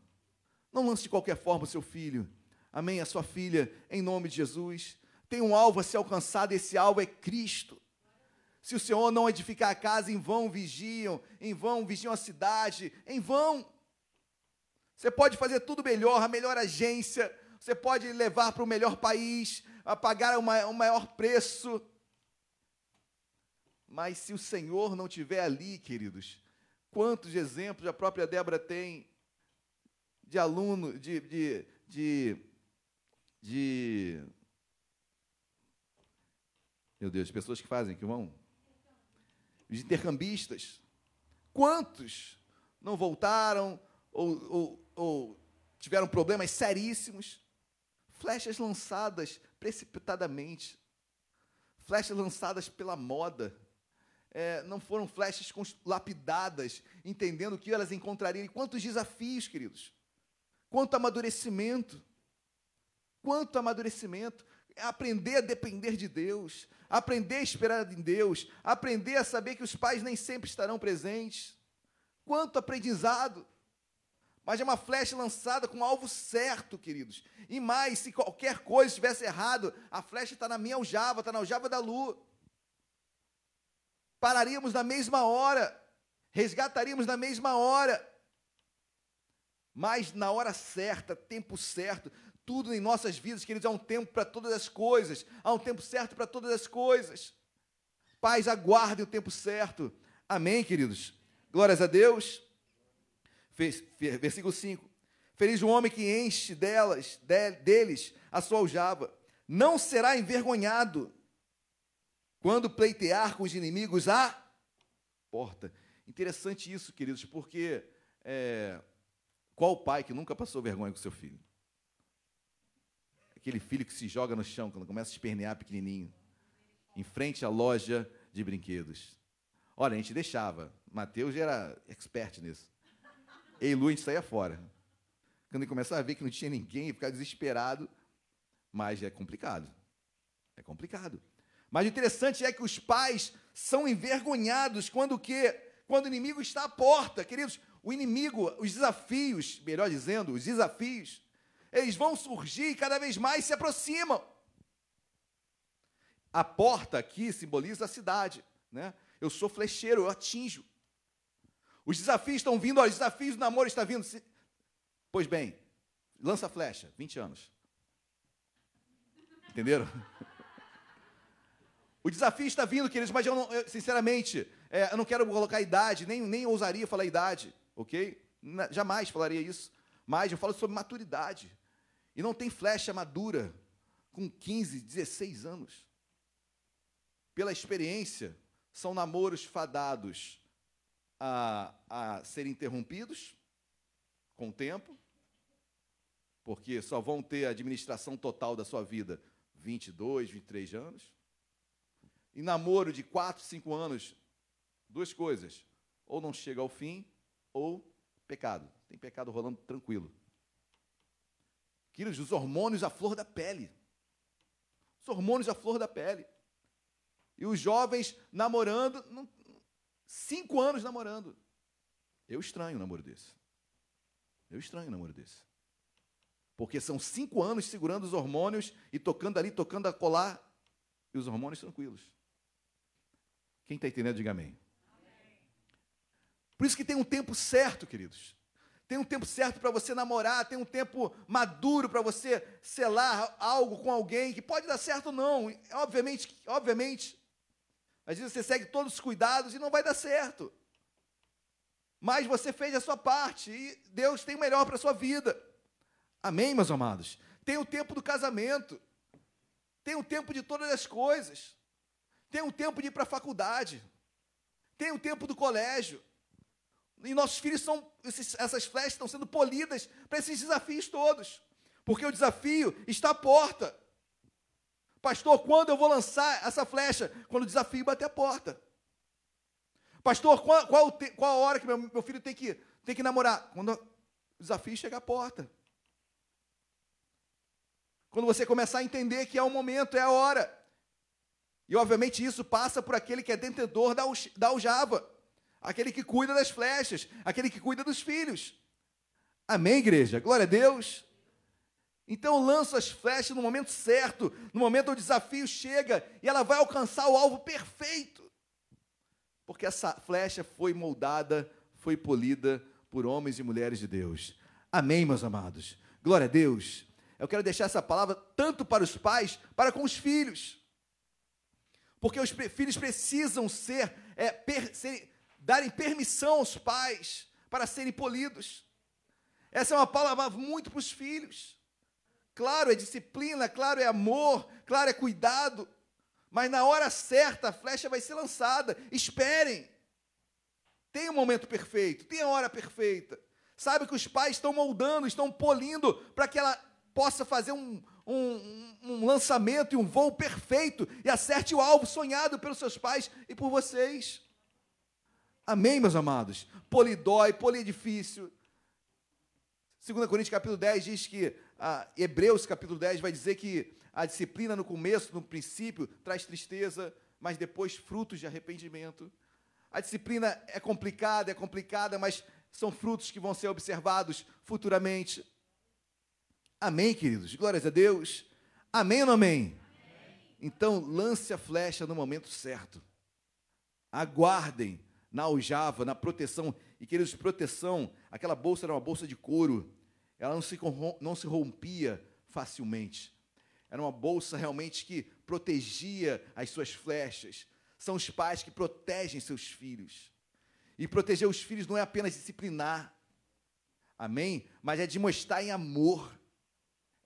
Não lance de qualquer forma o seu filho. Amém? A sua filha, em nome de Jesus tem um alvo a ser alcançado, esse alvo é Cristo. Se o Senhor não edificar a casa, em vão vigiam, em vão vigiam a cidade, em vão. Você pode fazer tudo melhor, a melhor agência, você pode levar para o melhor país, a pagar um maior preço. Mas se o Senhor não estiver ali, queridos, quantos exemplos a própria Débora tem de aluno, de, de, de, de meu Deus, pessoas que fazem, que vão. Os intercambistas. Quantos não voltaram ou, ou, ou tiveram problemas seríssimos? Flechas lançadas precipitadamente. Flechas lançadas pela moda. É, não foram flechas lapidadas, entendendo que elas encontrariam. Quantos desafios, queridos. Quanto amadurecimento. Quanto amadurecimento aprender a depender de Deus, aprender a esperar em Deus, aprender a saber que os pais nem sempre estarão presentes. Quanto aprendizado! Mas é uma flecha lançada com o alvo certo, queridos. E mais, se qualquer coisa estivesse errado, a flecha está na minha aljava, está na aljava da lua. Pararíamos na mesma hora, resgataríamos na mesma hora. Mas na hora certa, tempo certo, tudo em nossas vidas, queridos, há um tempo para todas as coisas, há um tempo certo para todas as coisas. Pais, aguardem o tempo certo. Amém, queridos? Glórias a Deus. Versículo 5. Feliz o homem que enche delas, deles a sua aljava. Não será envergonhado quando pleitear com os inimigos a porta. Interessante isso, queridos, porque é, qual pai que nunca passou vergonha com seu filho? Aquele filho que se joga no chão quando começa a espernear pequenininho, em frente à loja de brinquedos. Olha, a gente deixava. Mateus era expert nisso. E Lu, a gente saía fora. Quando ele começava a ver que não tinha ninguém, ficava desesperado. Mas é complicado. É complicado. Mas o interessante é que os pais são envergonhados quando o quê? Quando o inimigo está à porta. Queridos, o inimigo, os desafios, melhor dizendo, os desafios, eles vão surgir e cada vez mais se aproximam. A porta aqui simboliza a cidade, né? Eu sou flecheiro, eu atinjo. Os desafios estão vindo, os desafios do namoro estão vindo. Pois bem, lança flecha, 20 anos. Entenderam? O desafio está vindo, queridos, mas eu, não, eu sinceramente, é, eu não quero colocar idade, nem, nem ousaria falar idade, ok? Jamais falaria isso. Mas eu falo sobre maturidade. E não tem flecha madura com 15, 16 anos. Pela experiência, são namoros fadados a, a serem interrompidos com o tempo, porque só vão ter a administração total da sua vida 22, 23 anos. E namoro de 4, 5 anos, duas coisas: ou não chega ao fim, ou pecado. Tem pecado rolando tranquilo. Queridos, os hormônios à flor da pele. Os hormônios à flor da pele. E os jovens namorando, cinco anos namorando. Eu estranho um namoro desse. Eu estranho um namoro desse. Porque são cinco anos segurando os hormônios e tocando ali, tocando a colar, e os hormônios tranquilos. Quem está entendendo, diga amém. Por isso que tem um tempo certo, queridos. Tem um tempo certo para você namorar, tem um tempo maduro para você selar algo com alguém que pode dar certo ou não. Obviamente, obviamente. Às vezes você segue todos os cuidados e não vai dar certo. Mas você fez a sua parte e Deus tem o melhor para a sua vida. Amém, meus amados? Tem o tempo do casamento. Tem o tempo de todas as coisas. Tem o tempo de ir para a faculdade. Tem o tempo do colégio. E nossos filhos são, esses, essas flechas estão sendo polidas para esses desafios todos. Porque o desafio está à porta. Pastor, quando eu vou lançar essa flecha? Quando o desafio bater a porta. Pastor, qual, qual, qual a hora que meu, meu filho tem que, tem que namorar? Quando o desafio chegar à porta. Quando você começar a entender que é o momento, é a hora. E obviamente isso passa por aquele que é detentor da, da aljava aquele que cuida das flechas, aquele que cuida dos filhos. Amém, igreja? Glória a Deus. Então lança as flechas no momento certo, no momento o desafio chega e ela vai alcançar o alvo perfeito. Porque essa flecha foi moldada, foi polida por homens e mulheres de Deus. Amém, meus amados. Glória a Deus. Eu quero deixar essa palavra tanto para os pais, para com os filhos. Porque os filhos precisam ser, é, per, ser darem permissão aos pais para serem polidos. Essa é uma palavra muito para os filhos. Claro, é disciplina, claro, é amor, claro, é cuidado. Mas na hora certa a flecha vai ser lançada. Esperem. Tem o um momento perfeito, tem a hora perfeita. Sabe que os pais estão moldando, estão polindo para que ela possa fazer um, um, um, lançamento e um voo perfeito e acerte o alvo sonhado pelos seus pais e por vocês. Amém, meus amados? Polidói, poliedifício. 2 Coríntios capítulo 10 diz que, ah, Hebreus capítulo 10 vai dizer que a disciplina no começo, no princípio, traz tristeza, mas depois frutos de arrependimento. A disciplina é complicada, é complicada, mas são frutos que vão ser observados futuramente. Amém, queridos? Glórias a Deus. Amém ou não amém? amém? Então, lance a flecha no momento certo. Aguardem na aljava, na proteção. E, queridos, proteção, aquela bolsa era uma bolsa de couro, ela não se, não se rompia facilmente. Era uma bolsa realmente que protegia as suas flechas. São os pais que protegem seus filhos. E proteger os filhos não é apenas disciplinar, amém? Mas é de mostrar em amor,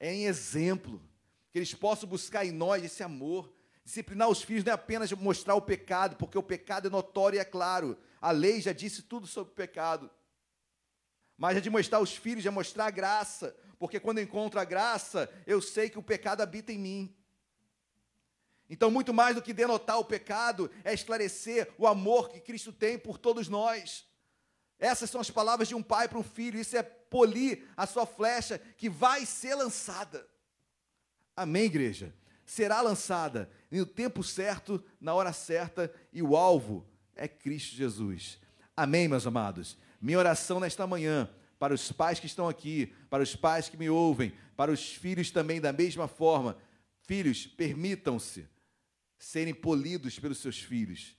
é em exemplo, que eles possam buscar em nós esse amor, Disciplinar os filhos não é apenas mostrar o pecado, porque o pecado é notório e é claro. A lei já disse tudo sobre o pecado. Mas é de mostrar os filhos, é mostrar a graça, porque quando eu encontro a graça, eu sei que o pecado habita em mim. Então, muito mais do que denotar o pecado, é esclarecer o amor que Cristo tem por todos nós. Essas são as palavras de um pai para um filho, isso é polir a sua flecha que vai ser lançada. Amém, igreja? será lançada no tempo certo, na hora certa, e o alvo é Cristo Jesus. Amém, meus amados? Minha oração nesta manhã, para os pais que estão aqui, para os pais que me ouvem, para os filhos também, da mesma forma. Filhos, permitam-se serem polidos pelos seus filhos,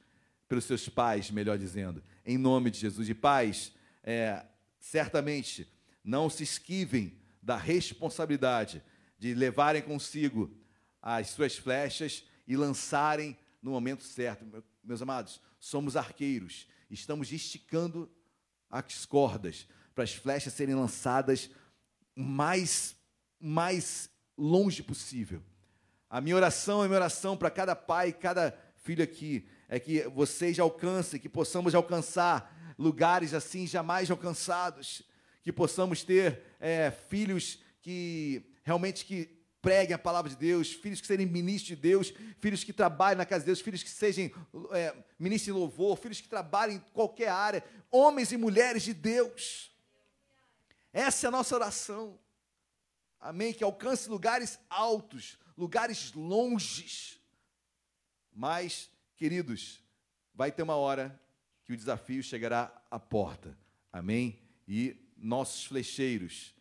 pelos seus pais, melhor dizendo, em nome de Jesus. E pais, é, certamente, não se esquivem da responsabilidade de levarem consigo as suas flechas e lançarem no momento certo. Meus amados, somos arqueiros, estamos esticando as cordas para as flechas serem lançadas mais mais longe possível. A minha oração, a minha oração para cada pai, cada filho aqui, é que vocês alcancem, que possamos alcançar lugares assim jamais alcançados, que possamos ter é, filhos que realmente que preguem a palavra de Deus, filhos que sejam ministros de Deus, filhos que trabalhem na casa de Deus, filhos que sejam é, ministros de louvor, filhos que trabalhem em qualquer área, homens e mulheres de Deus. Essa é a nossa oração. Amém? Que alcance lugares altos, lugares longes. Mas, queridos, vai ter uma hora que o desafio chegará à porta. Amém? E nossos flecheiros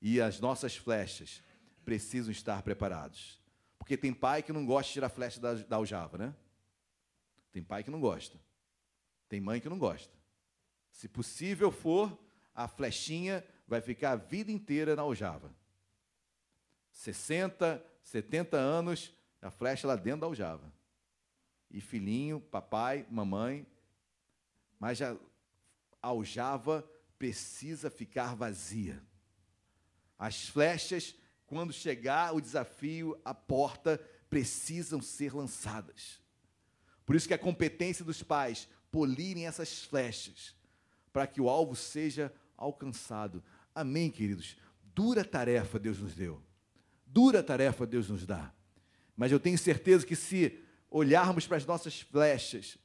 e as nossas flechas precisam estar preparados. Porque tem pai que não gosta de tirar flecha da, da aljava, né? Tem pai que não gosta. Tem mãe que não gosta. Se possível for, a flechinha vai ficar a vida inteira na aljava. 60, 70 anos, a flecha lá dentro da aljava. E filhinho, papai, mamãe, mas a aljava precisa ficar vazia. As flechas, quando chegar o desafio, a porta, precisam ser lançadas. Por isso que a competência dos pais polirem essas flechas para que o alvo seja alcançado. Amém, queridos. Dura tarefa Deus nos deu. Dura tarefa Deus nos dá. Mas eu tenho certeza que se olharmos para as nossas flechas,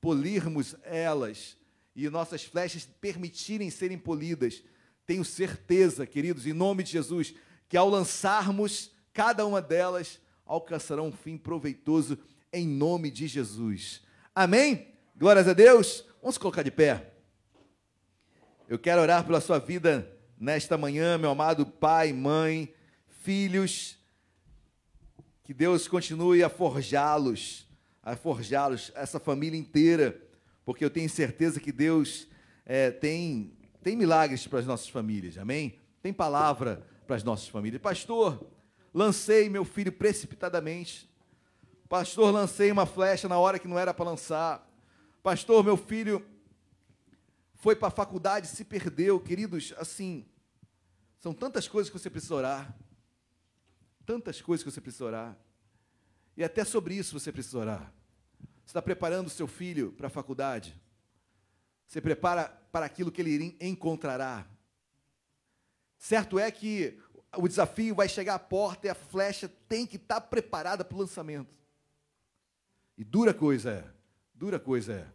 polirmos elas e nossas flechas permitirem serem polidas, tenho certeza, queridos, em nome de Jesus, que ao lançarmos cada uma delas, alcançarão um fim proveitoso em nome de Jesus. Amém? Glórias a Deus. Vamos colocar de pé. Eu quero orar pela sua vida nesta manhã, meu amado pai, mãe, filhos. Que Deus continue a forjá-los, a forjá-los, essa família inteira, porque eu tenho certeza que Deus é, tem, tem milagres para as nossas famílias, amém? Tem palavra para as nossas famílias. Pastor, lancei meu filho precipitadamente Pastor, lancei uma flecha na hora que não era para lançar. Pastor, meu filho foi para a faculdade, se perdeu. Queridos, assim, são tantas coisas que você precisa orar. Tantas coisas que você precisa orar. E até sobre isso você precisa orar. Você está preparando o seu filho para a faculdade? Você prepara para aquilo que ele encontrará. Certo é que o desafio vai chegar à porta e a flecha tem que estar preparada para o lançamento. E dura coisa é, dura coisa é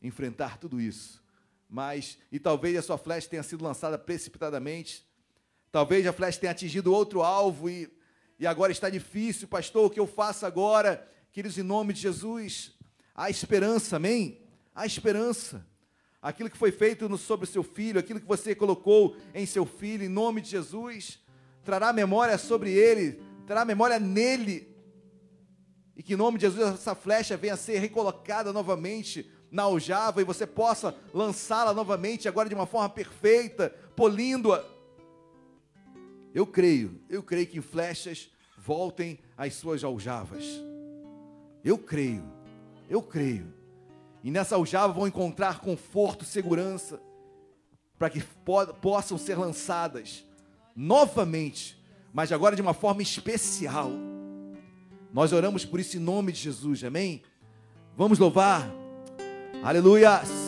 enfrentar tudo isso. Mas, e talvez a sua flecha tenha sido lançada precipitadamente, talvez a flecha tenha atingido outro alvo e, e agora está difícil, pastor, o que eu faço agora? Queridos, em nome de Jesus, há esperança, amém? Há esperança. Aquilo que foi feito sobre seu filho, aquilo que você colocou em seu filho, em nome de Jesus, trará memória sobre ele, trará memória nele, e que em nome de Jesus essa flecha venha a ser recolocada novamente na aljava e você possa lançá-la novamente agora de uma forma perfeita, polindo-a. Eu creio, eu creio que flechas voltem às suas aljavas. Eu creio, eu creio. E nessa aljava vão encontrar conforto, segurança, para que po possam ser lançadas novamente, mas agora de uma forma especial nós oramos por isso em nome de Jesus, amém? Vamos louvar, aleluias.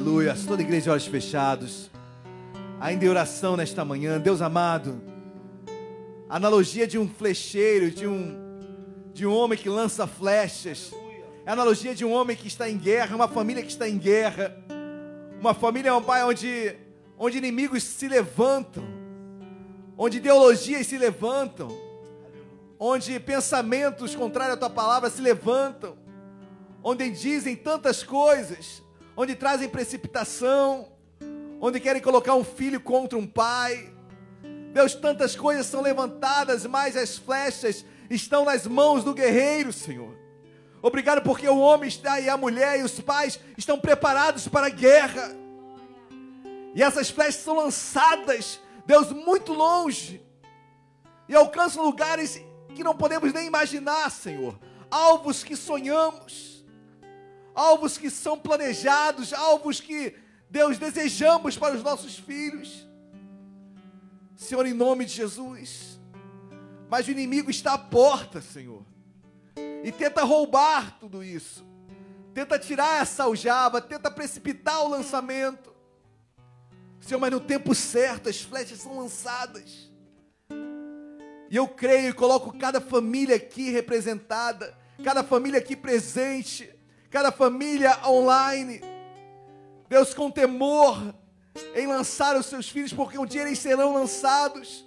Aleluia. Toda a igreja de olhos fechados. Ainda em oração nesta manhã, Deus amado. Analogia de um flecheiro, de um de um homem que lança flechas. É a analogia de um homem que está em guerra, uma família que está em guerra. Uma família, um pai, onde, onde inimigos se levantam, onde ideologias se levantam, onde pensamentos contrários à tua palavra se levantam, onde dizem tantas coisas, onde trazem precipitação, onde querem colocar um filho contra um pai. Deus, tantas coisas são levantadas, mas as flechas estão nas mãos do guerreiro, Senhor. Obrigado porque o homem está e a mulher e os pais estão preparados para a guerra. E essas flechas são lançadas, Deus, muito longe. E alcançam lugares que não podemos nem imaginar, Senhor. Alvos que sonhamos, alvos que são planejados, alvos que, Deus, desejamos para os nossos filhos. Senhor, em nome de Jesus. Mas o inimigo está à porta, Senhor e tenta roubar tudo isso, tenta tirar essa aljava, tenta precipitar o lançamento. Senhor, mas no tempo certo as flechas são lançadas. E eu creio e coloco cada família aqui representada, cada família aqui presente, cada família online. Deus, com temor em lançar os seus filhos, porque um dia eles serão lançados.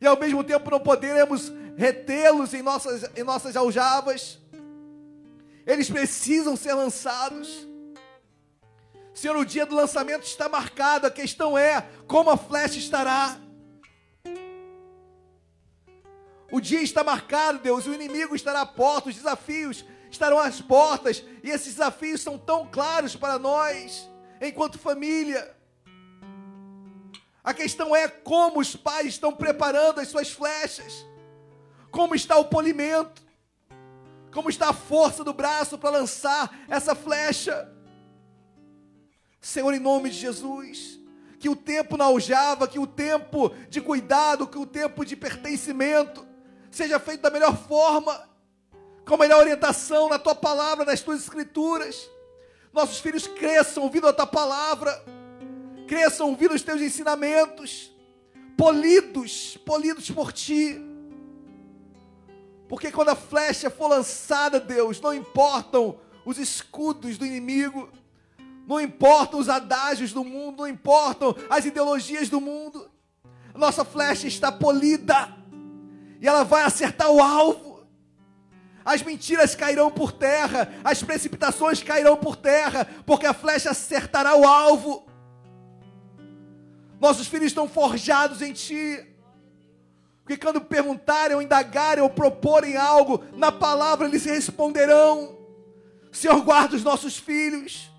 E ao mesmo tempo não poderemos retê-los em nossas, em nossas aljavas. Eles precisam ser lançados. Senhor, o dia do lançamento está marcado. A questão é como a flecha estará. O dia está marcado, Deus. O inimigo estará à porta. Os desafios estarão às portas. E esses desafios são tão claros para nós, enquanto família. A questão é como os pais estão preparando as suas flechas. Como está o polimento? Como está a força do braço para lançar essa flecha? Senhor, em nome de Jesus, que o tempo na aljava, que o tempo de cuidado, que o tempo de pertencimento seja feito da melhor forma, com a melhor orientação na tua palavra, nas tuas escrituras. Nossos filhos cresçam ouvindo a tua palavra, cresçam ouvindo os teus ensinamentos, polidos, polidos por ti porque quando a flecha for lançada, Deus, não importam os escudos do inimigo, não importam os adágios do mundo, não importam as ideologias do mundo. Nossa flecha está polida e ela vai acertar o alvo. As mentiras cairão por terra, as precipitações cairão por terra, porque a flecha acertará o alvo. Nossos filhos estão forjados em Ti. Porque quando perguntarem ou indagarem ou proporem algo, na palavra eles responderão. Senhor, guarda os nossos filhos,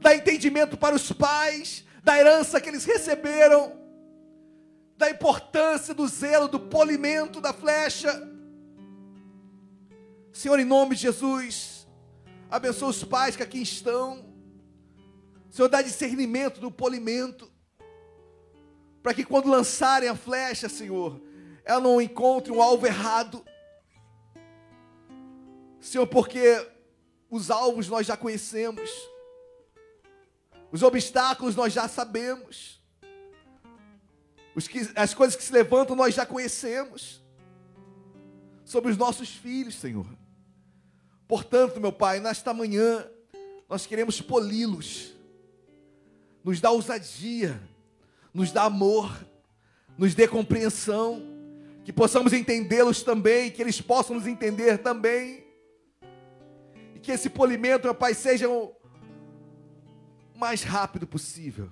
dá entendimento para os pais, da herança que eles receberam, da importância do zelo, do polimento da flecha. Senhor, em nome de Jesus, abençoa os pais que aqui estão. Senhor, dá discernimento do polimento, para que quando lançarem a flecha, Senhor, ela não encontre um alvo errado. Senhor, porque os alvos nós já conhecemos, os obstáculos nós já sabemos, que, as coisas que se levantam nós já conhecemos, sobre os nossos filhos, Senhor. Portanto, meu Pai, nesta manhã, nós queremos poli-los, nos dá ousadia, nos dá amor, nos dê compreensão, que possamos entendê-los também, que eles possam nos entender também, e que esse polimento, meu Pai, seja o mais rápido possível,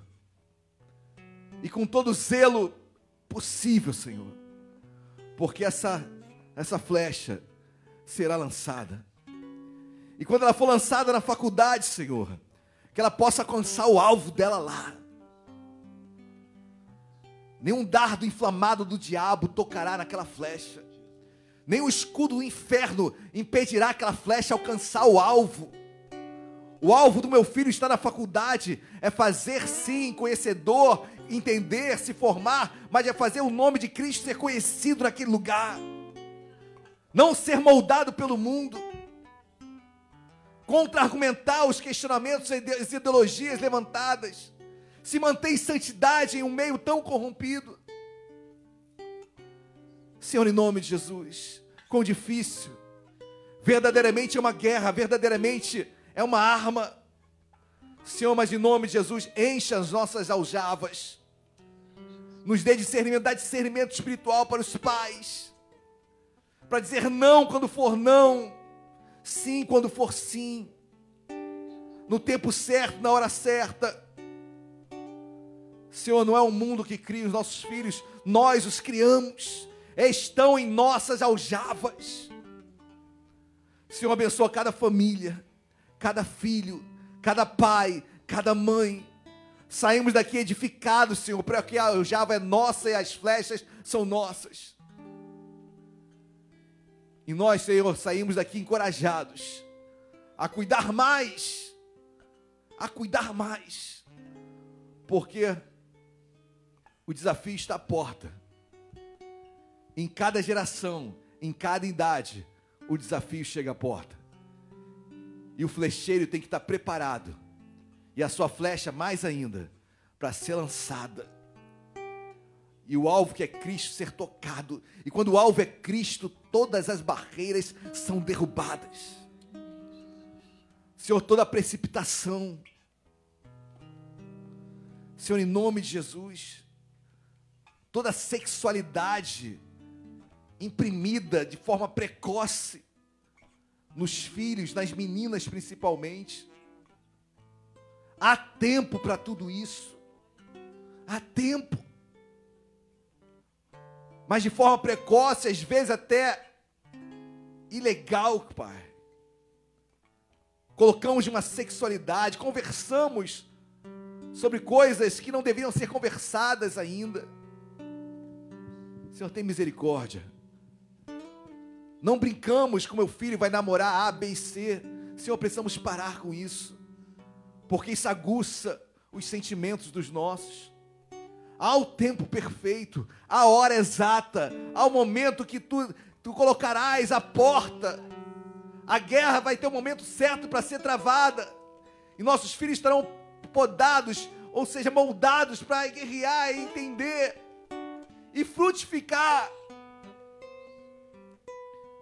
e com todo o zelo possível, Senhor, porque essa, essa flecha será lançada, e quando ela for lançada na faculdade, Senhor, que ela possa alcançar o alvo dela lá, nenhum dardo inflamado do diabo tocará naquela flecha, nem o escudo do inferno impedirá aquela flecha alcançar o alvo. O alvo do meu filho está na faculdade, é fazer sim conhecedor entender, se formar, mas é fazer o nome de Cristo ser conhecido naquele lugar. Não ser moldado pelo mundo. Contra-argumentar os questionamentos e as ideologias levantadas. Se manter em santidade em um meio tão corrompido. Senhor, em nome de Jesus, quão difícil. Verdadeiramente é uma guerra, verdadeiramente é uma arma. Senhor, mas em nome de Jesus, encha as nossas aljavas. Nos dê discernimento, dá discernimento espiritual para os pais. Para dizer não quando for não, sim quando for sim. No tempo certo, na hora certa. Senhor, não é o mundo que cria os nossos filhos, nós os criamos. Estão em nossas aljavas. Senhor, abençoa cada família, cada filho, cada pai, cada mãe. Saímos daqui edificados, Senhor, porque a aljava é nossa e as flechas são nossas. E nós, Senhor, saímos daqui encorajados a cuidar mais, a cuidar mais, porque o desafio está à porta. Em cada geração, em cada idade, o desafio chega à porta. E o flecheiro tem que estar preparado. E a sua flecha mais ainda para ser lançada. E o alvo que é Cristo ser tocado. E quando o alvo é Cristo, todas as barreiras são derrubadas. Senhor, toda precipitação. Senhor, em nome de Jesus, toda sexualidade imprimida de forma precoce nos filhos, nas meninas principalmente. Há tempo para tudo isso. Há tempo. Mas de forma precoce, às vezes até ilegal, pai. Colocamos uma sexualidade, conversamos sobre coisas que não deveriam ser conversadas ainda. Senhor, tem misericórdia. Não brincamos com meu filho vai namorar A, B e C. Senhor, precisamos parar com isso. Porque isso aguça os sentimentos dos nossos. Há o tempo perfeito, a hora exata, há o momento que tu, tu colocarás a porta. A guerra vai ter o momento certo para ser travada. E nossos filhos estarão podados, ou seja, moldados para guerrear e entender e frutificar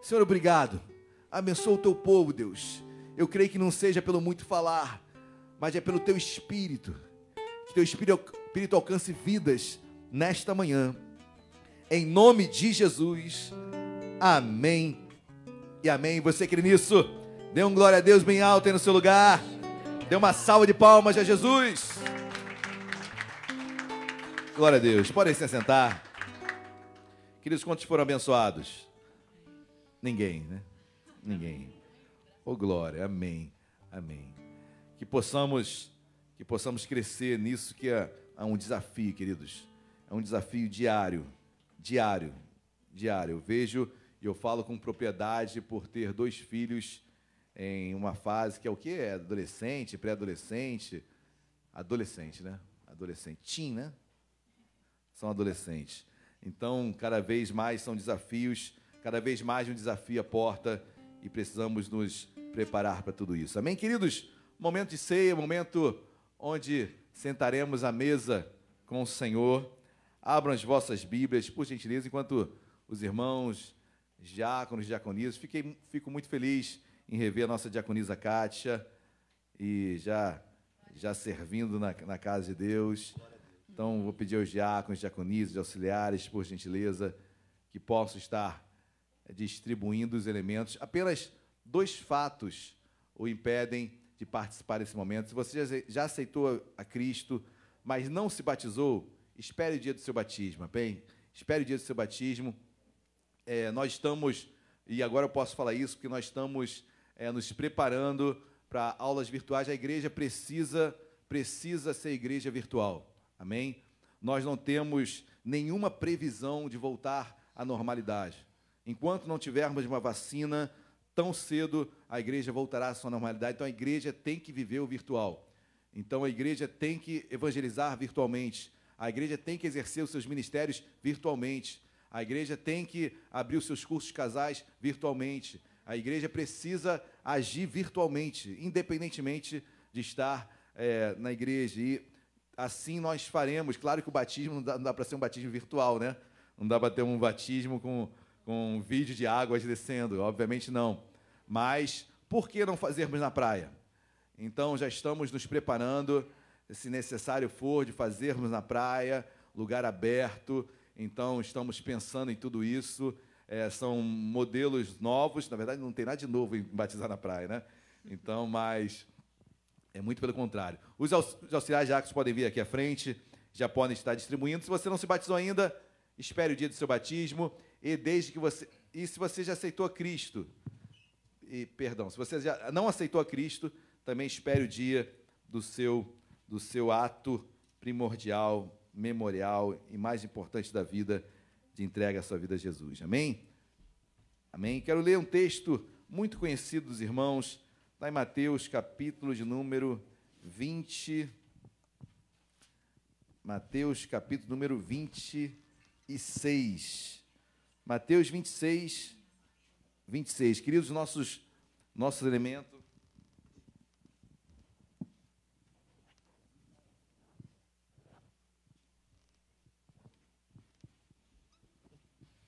Senhor, obrigado. Abençoa o teu povo, Deus. Eu creio que não seja pelo muito falar, mas é pelo teu espírito. Que teu espírito alcance vidas nesta manhã. Em nome de Jesus. Amém. E amém. Você crê nisso? Dê um glória a Deus bem alto aí no seu lugar. Dê uma salva de palmas a Jesus. Glória a Deus. Podem se assentar. Queridos, quantos foram abençoados? Ninguém, né? Ninguém. Oh glória, amém, amém. Que possamos, que possamos crescer nisso que é, é um desafio, queridos. É um desafio diário, diário, diário. Eu vejo e eu falo com propriedade por ter dois filhos em uma fase que é o que? É adolescente, pré-adolescente, adolescente, né? Adolescente, né? São adolescentes. Então, cada vez mais são desafios Cada vez mais um desafio à porta e precisamos nos preparar para tudo isso. Amém, queridos? Momento de ceia, momento onde sentaremos à mesa com o Senhor. Abram as vossas Bíblias, por gentileza, enquanto os irmãos, diáconos, diaconisas, fiquei, fico muito feliz em rever a nossa diaconisa Kátia e já, já servindo na, na casa de Deus. Então, vou pedir aos diáconos, diaconisas, auxiliares, por gentileza, que possam estar distribuindo os elementos. Apenas dois fatos o impedem de participar desse momento. Se você já aceitou a Cristo, mas não se batizou, espere o dia do seu batismo, bem? Espere o dia do seu batismo. É, nós estamos, e agora eu posso falar isso, porque nós estamos é, nos preparando para aulas virtuais. A igreja precisa, precisa ser igreja virtual, amém? Nós não temos nenhuma previsão de voltar à normalidade. Enquanto não tivermos uma vacina, tão cedo a igreja voltará à sua normalidade. Então a igreja tem que viver o virtual. Então a igreja tem que evangelizar virtualmente. A igreja tem que exercer os seus ministérios virtualmente. A igreja tem que abrir os seus cursos casais virtualmente. A igreja precisa agir virtualmente, independentemente de estar é, na igreja. E assim nós faremos. Claro que o batismo não dá, dá para ser um batismo virtual, né? Não dá para ter um batismo com, com um vídeo de águas descendo, obviamente não. Mas por que não fazermos na praia? Então já estamos nos preparando, se necessário for, de fazermos na praia, lugar aberto. Então estamos pensando em tudo isso. É, são modelos novos, na verdade não tem nada de novo em batizar na praia, né? Então, mas é muito pelo contrário. Os auxiliares de Acos podem vir aqui à frente, já podem estar distribuindo. Se você não se batizou ainda, espere o dia do seu batismo e desde que você e se você já aceitou a Cristo, e perdão, se você já não aceitou a Cristo, também espere o dia do seu do seu ato primordial, memorial e mais importante da vida de entrega à sua vida a Jesus. Amém? Amém. Quero ler um texto muito conhecido dos irmãos, lá em Mateus, capítulo de número 20. Mateus, capítulo número 26. Mateus 26, 26. Queridos, nossos, nossos elementos.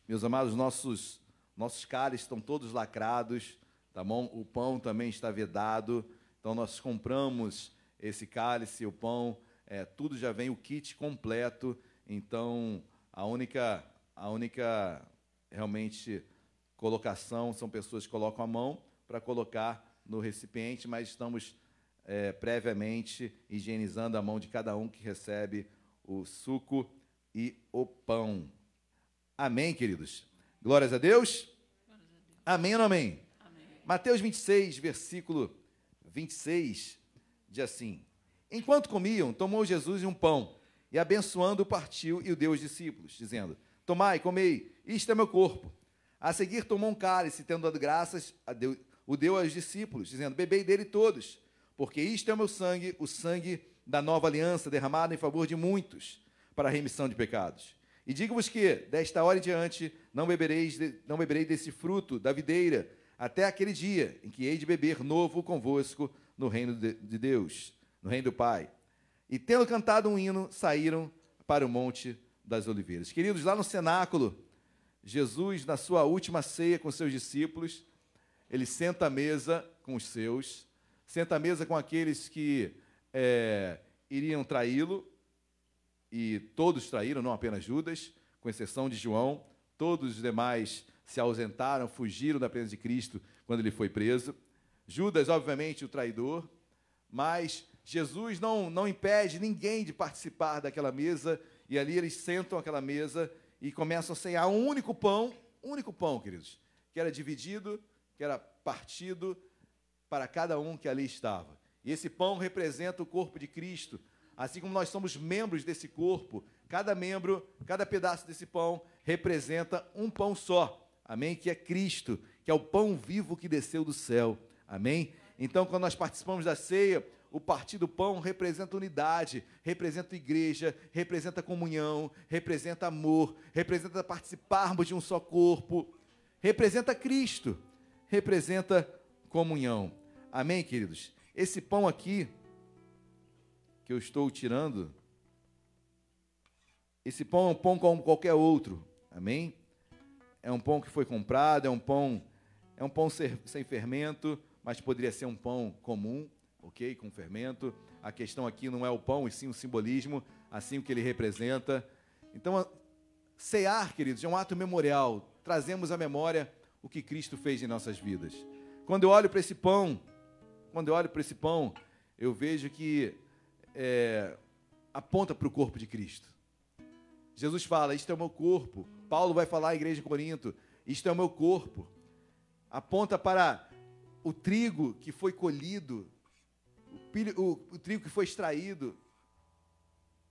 Meus amados, nossos, nossos cálices estão todos lacrados tá bom? O pão também está vedado, então nós compramos esse cálice, o pão, é, tudo já vem o kit completo, então a única, a única realmente colocação são pessoas que colocam a mão para colocar no recipiente, mas estamos é, previamente higienizando a mão de cada um que recebe o suco e o pão. Amém, queridos? Glórias a Deus? Glórias a Deus. Amém ou não amém? Mateus 26, versículo 26, diz assim: Enquanto comiam, tomou Jesus um pão e, abençoando, partiu e o deu aos discípulos, dizendo: Tomai, comei, isto é meu corpo. A seguir, tomou um cálice, tendo dado graças, Deus, o deu aos discípulos, dizendo: Bebei dele todos, porque isto é o meu sangue, o sangue da nova aliança, derramado em favor de muitos, para a remissão de pecados. E digo-vos que, desta hora em diante, não, bebereis, não beberei desse fruto da videira até aquele dia em que hei de beber novo convosco no reino de Deus, no reino do Pai. E tendo cantado um hino, saíram para o Monte das Oliveiras. Queridos, lá no cenáculo, Jesus, na sua última ceia com seus discípulos, ele senta à mesa com os seus, senta à mesa com aqueles que é, iriam traí-lo, e todos traíram, não apenas Judas, com exceção de João, todos os demais se ausentaram, fugiram da presença de Cristo quando ele foi preso. Judas, obviamente, o traidor, mas Jesus não, não impede ninguém de participar daquela mesa, e ali eles sentam aquela mesa e começam a cear um único pão, um único pão, queridos, que era dividido, que era partido para cada um que ali estava. E esse pão representa o corpo de Cristo. Assim como nós somos membros desse corpo, cada membro, cada pedaço desse pão representa um pão só amém? Que é Cristo, que é o pão vivo que desceu do céu, amém? Então, quando nós participamos da ceia, o partir do pão representa unidade, representa igreja, representa comunhão, representa amor, representa participarmos de um só corpo, representa Cristo, representa comunhão. Amém, queridos? Esse pão aqui, que eu estou tirando, esse pão é um pão como qualquer outro, amém? é um pão que foi comprado, é um pão, é um pão sem fermento, mas poderia ser um pão comum, ok, com fermento. A questão aqui não é o pão, e sim o simbolismo, assim o que ele representa. Então, cear, queridos, é um ato memorial. Trazemos à memória o que Cristo fez em nossas vidas. Quando eu olho para esse pão, quando eu olho para esse pão, eu vejo que é, aponta para o corpo de Cristo. Jesus fala: Isto é o meu corpo. Paulo vai falar à igreja de Corinto: Isto é o meu corpo. Aponta para o trigo que foi colhido, pilho, o, o trigo que foi extraído.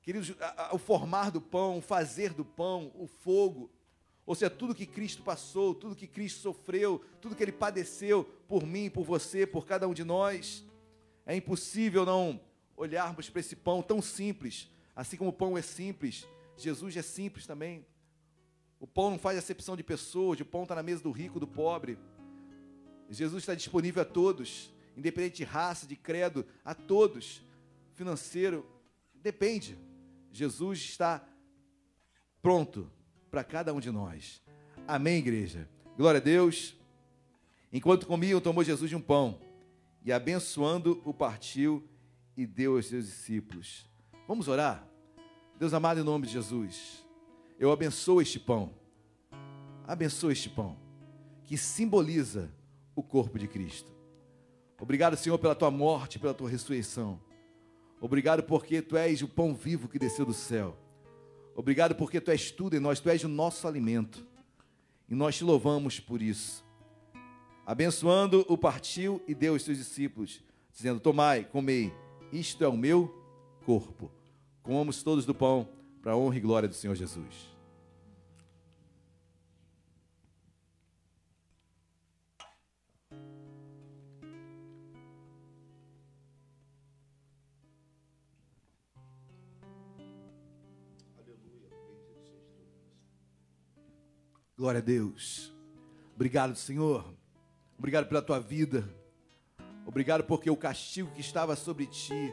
Queridos, o formar do pão, o fazer do pão, o fogo. Ou seja, tudo que Cristo passou, tudo que Cristo sofreu, tudo que Ele padeceu por mim, por você, por cada um de nós. É impossível não olharmos para esse pão tão simples, Assim como o pão é simples, Jesus é simples também. O pão não faz acepção de pessoas, o pão está na mesa do rico, do pobre. Jesus está disponível a todos, independente de raça, de credo, a todos. Financeiro, depende. Jesus está pronto para cada um de nós. Amém, igreja? Glória a Deus. Enquanto comiam, tomou Jesus de um pão e, abençoando, o partiu e deu aos seus discípulos. Vamos orar? Deus amado, em nome de Jesus, eu abençoo este pão. Abençoa este pão, que simboliza o corpo de Cristo. Obrigado, Senhor, pela tua morte, pela tua ressurreição. Obrigado porque tu és o pão vivo que desceu do céu. Obrigado porque tu és tudo em nós, tu és o nosso alimento. E nós te louvamos por isso. Abençoando, o partiu e deu aos seus discípulos, dizendo: Tomai, comei, isto é o meu corpo. Comamos todos do pão, para a honra e glória do Senhor Jesus. Glória a Deus. Obrigado, Senhor. Obrigado pela tua vida. Obrigado porque o castigo que estava sobre ti,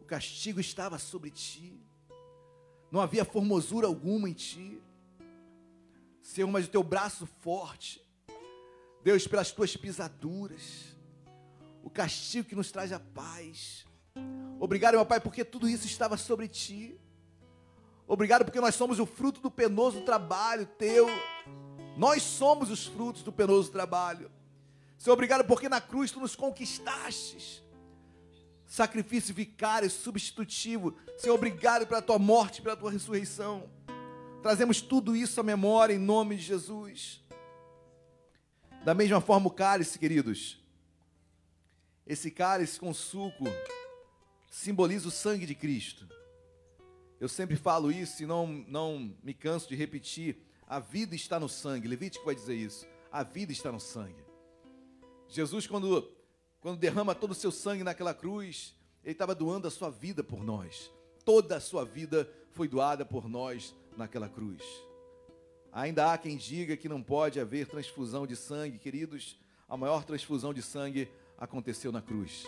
o castigo estava sobre ti. Não havia formosura alguma em ti. Senhor, mas o teu braço forte, Deus, pelas tuas pisaduras, o castigo que nos traz a paz. Obrigado, meu Pai, porque tudo isso estava sobre ti. Obrigado porque nós somos o fruto do penoso trabalho teu. Nós somos os frutos do penoso trabalho. Senhor, obrigado porque na cruz tu nos conquistastes. Sacrifício vicário, substitutivo. Senhor, obrigado pela tua morte, pela tua ressurreição. Trazemos tudo isso à memória em nome de Jesus. Da mesma forma, o cálice, queridos. Esse cálice com suco simboliza o sangue de Cristo. Eu sempre falo isso e não, não me canso de repetir. A vida está no sangue. Levítico vai dizer isso. A vida está no sangue. Jesus, quando, quando derrama todo o seu sangue naquela cruz, ele estava doando a sua vida por nós. Toda a sua vida foi doada por nós naquela cruz. Ainda há quem diga que não pode haver transfusão de sangue, queridos. A maior transfusão de sangue aconteceu na cruz.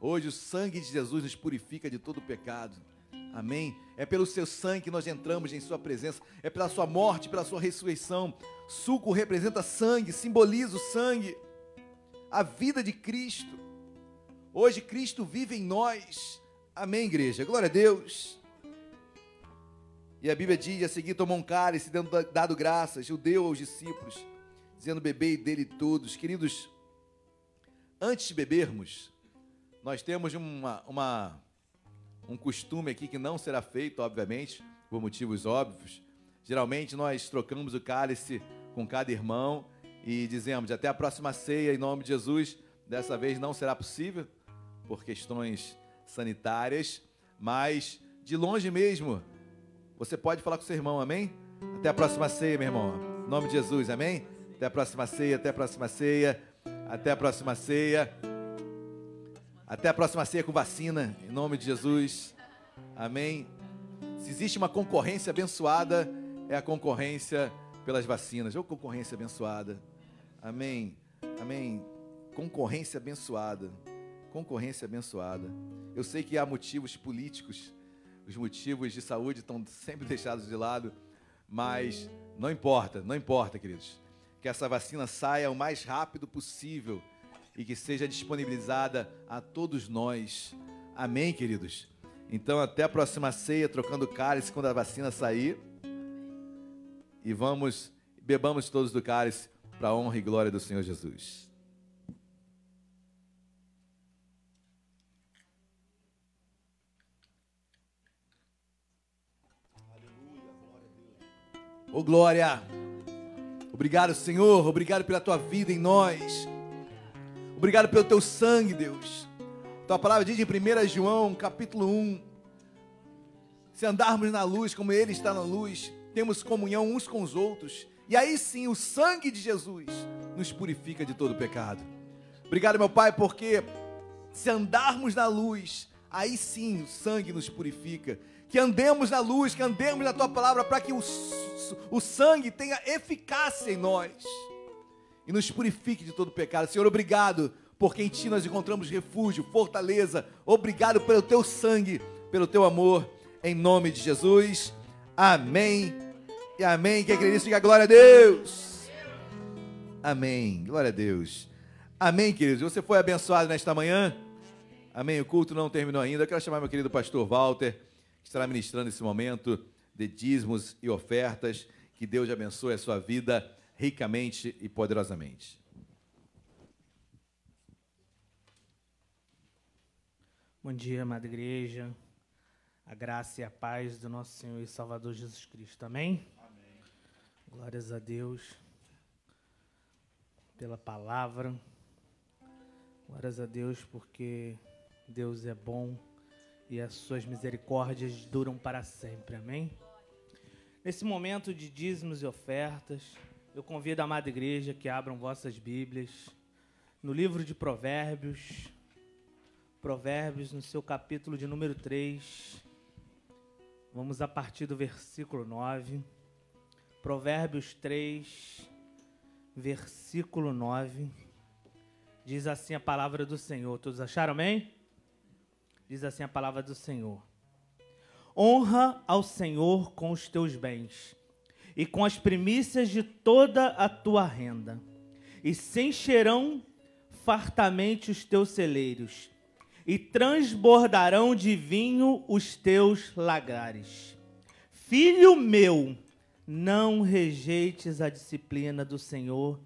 Hoje o sangue de Jesus nos purifica de todo pecado. Amém? É pelo seu sangue que nós entramos em Sua presença, é pela Sua morte, pela Sua ressurreição. Suco representa sangue, simboliza o sangue, a vida de Cristo. Hoje Cristo vive em nós. Amém, igreja? Glória a Deus. E a Bíblia diz: a seguir tomou um cálice, dando, dado graças, o deu aos discípulos, dizendo: Bebei dele todos. Queridos, antes de bebermos, nós temos uma, uma um costume aqui que não será feito, obviamente, por motivos óbvios. Geralmente nós trocamos o cálice com cada irmão e dizemos até a próxima ceia em nome de Jesus. Dessa vez não será possível por questões sanitárias, mas de longe mesmo, você pode falar com seu irmão, amém? Até a próxima ceia, meu irmão. Em nome de Jesus, amém? Até a próxima ceia, até a próxima ceia, até a próxima ceia. Até a próxima ceia com vacina, em nome de Jesus. Amém. Se existe uma concorrência abençoada, é a concorrência pelas vacinas. Ou concorrência abençoada. Amém. Amém. Concorrência abençoada. Concorrência abençoada. Eu sei que há motivos políticos, os motivos de saúde estão sempre deixados de lado, mas não importa, não importa, queridos. Que essa vacina saia o mais rápido possível e que seja disponibilizada a todos nós. Amém, queridos? Então, até a próxima ceia, trocando cálice quando a vacina sair. E vamos, bebamos todos do cálice para a honra e glória do Senhor Jesus. Ô oh, glória! Obrigado, Senhor. Obrigado pela tua vida em nós. Obrigado pelo teu sangue, Deus. Tua palavra diz em 1 João, capítulo 1: Se andarmos na luz como Ele está na luz, temos comunhão uns com os outros. E aí sim, o sangue de Jesus nos purifica de todo pecado. Obrigado, meu Pai, porque se andarmos na luz, aí sim o sangue nos purifica. Que andemos na luz, que andemos na tua palavra, para que o, o sangue tenha eficácia em nós e nos purifique de todo pecado. Senhor, obrigado, porque em Ti nós encontramos refúgio, fortaleza. Obrigado pelo Teu sangue, pelo Teu amor, em nome de Jesus. Amém e amém. Quem acredita, diga glória a Deus. Amém. Glória a Deus. Amém, queridos. Você foi abençoado nesta manhã? Amém. O culto não terminou ainda. Eu quero chamar meu querido pastor Walter, que estará ministrando esse momento de dízimos e ofertas. Que Deus abençoe a sua vida ricamente e poderosamente. Bom dia, amada igreja. A graça e a paz do nosso Senhor e Salvador Jesus Cristo. Amém? Amém. Glórias a Deus pela palavra. Glórias a Deus porque Deus é bom e as suas misericórdias duram para sempre. Amém? Nesse momento de dízimos e ofertas, eu convido a amada igreja que abram vossas Bíblias no livro de Provérbios, Provérbios, no seu capítulo de número 3. Vamos a partir do versículo 9. Provérbios 3, versículo 9. Diz assim a palavra do Senhor. Todos acharam, amém? Diz assim a palavra do Senhor. Honra ao Senhor com os teus bens e com as primícias de toda a tua renda, e se encherão fartamente os teus celeiros, e transbordarão de vinho os teus lagares. Filho meu, não rejeites a disciplina do Senhor,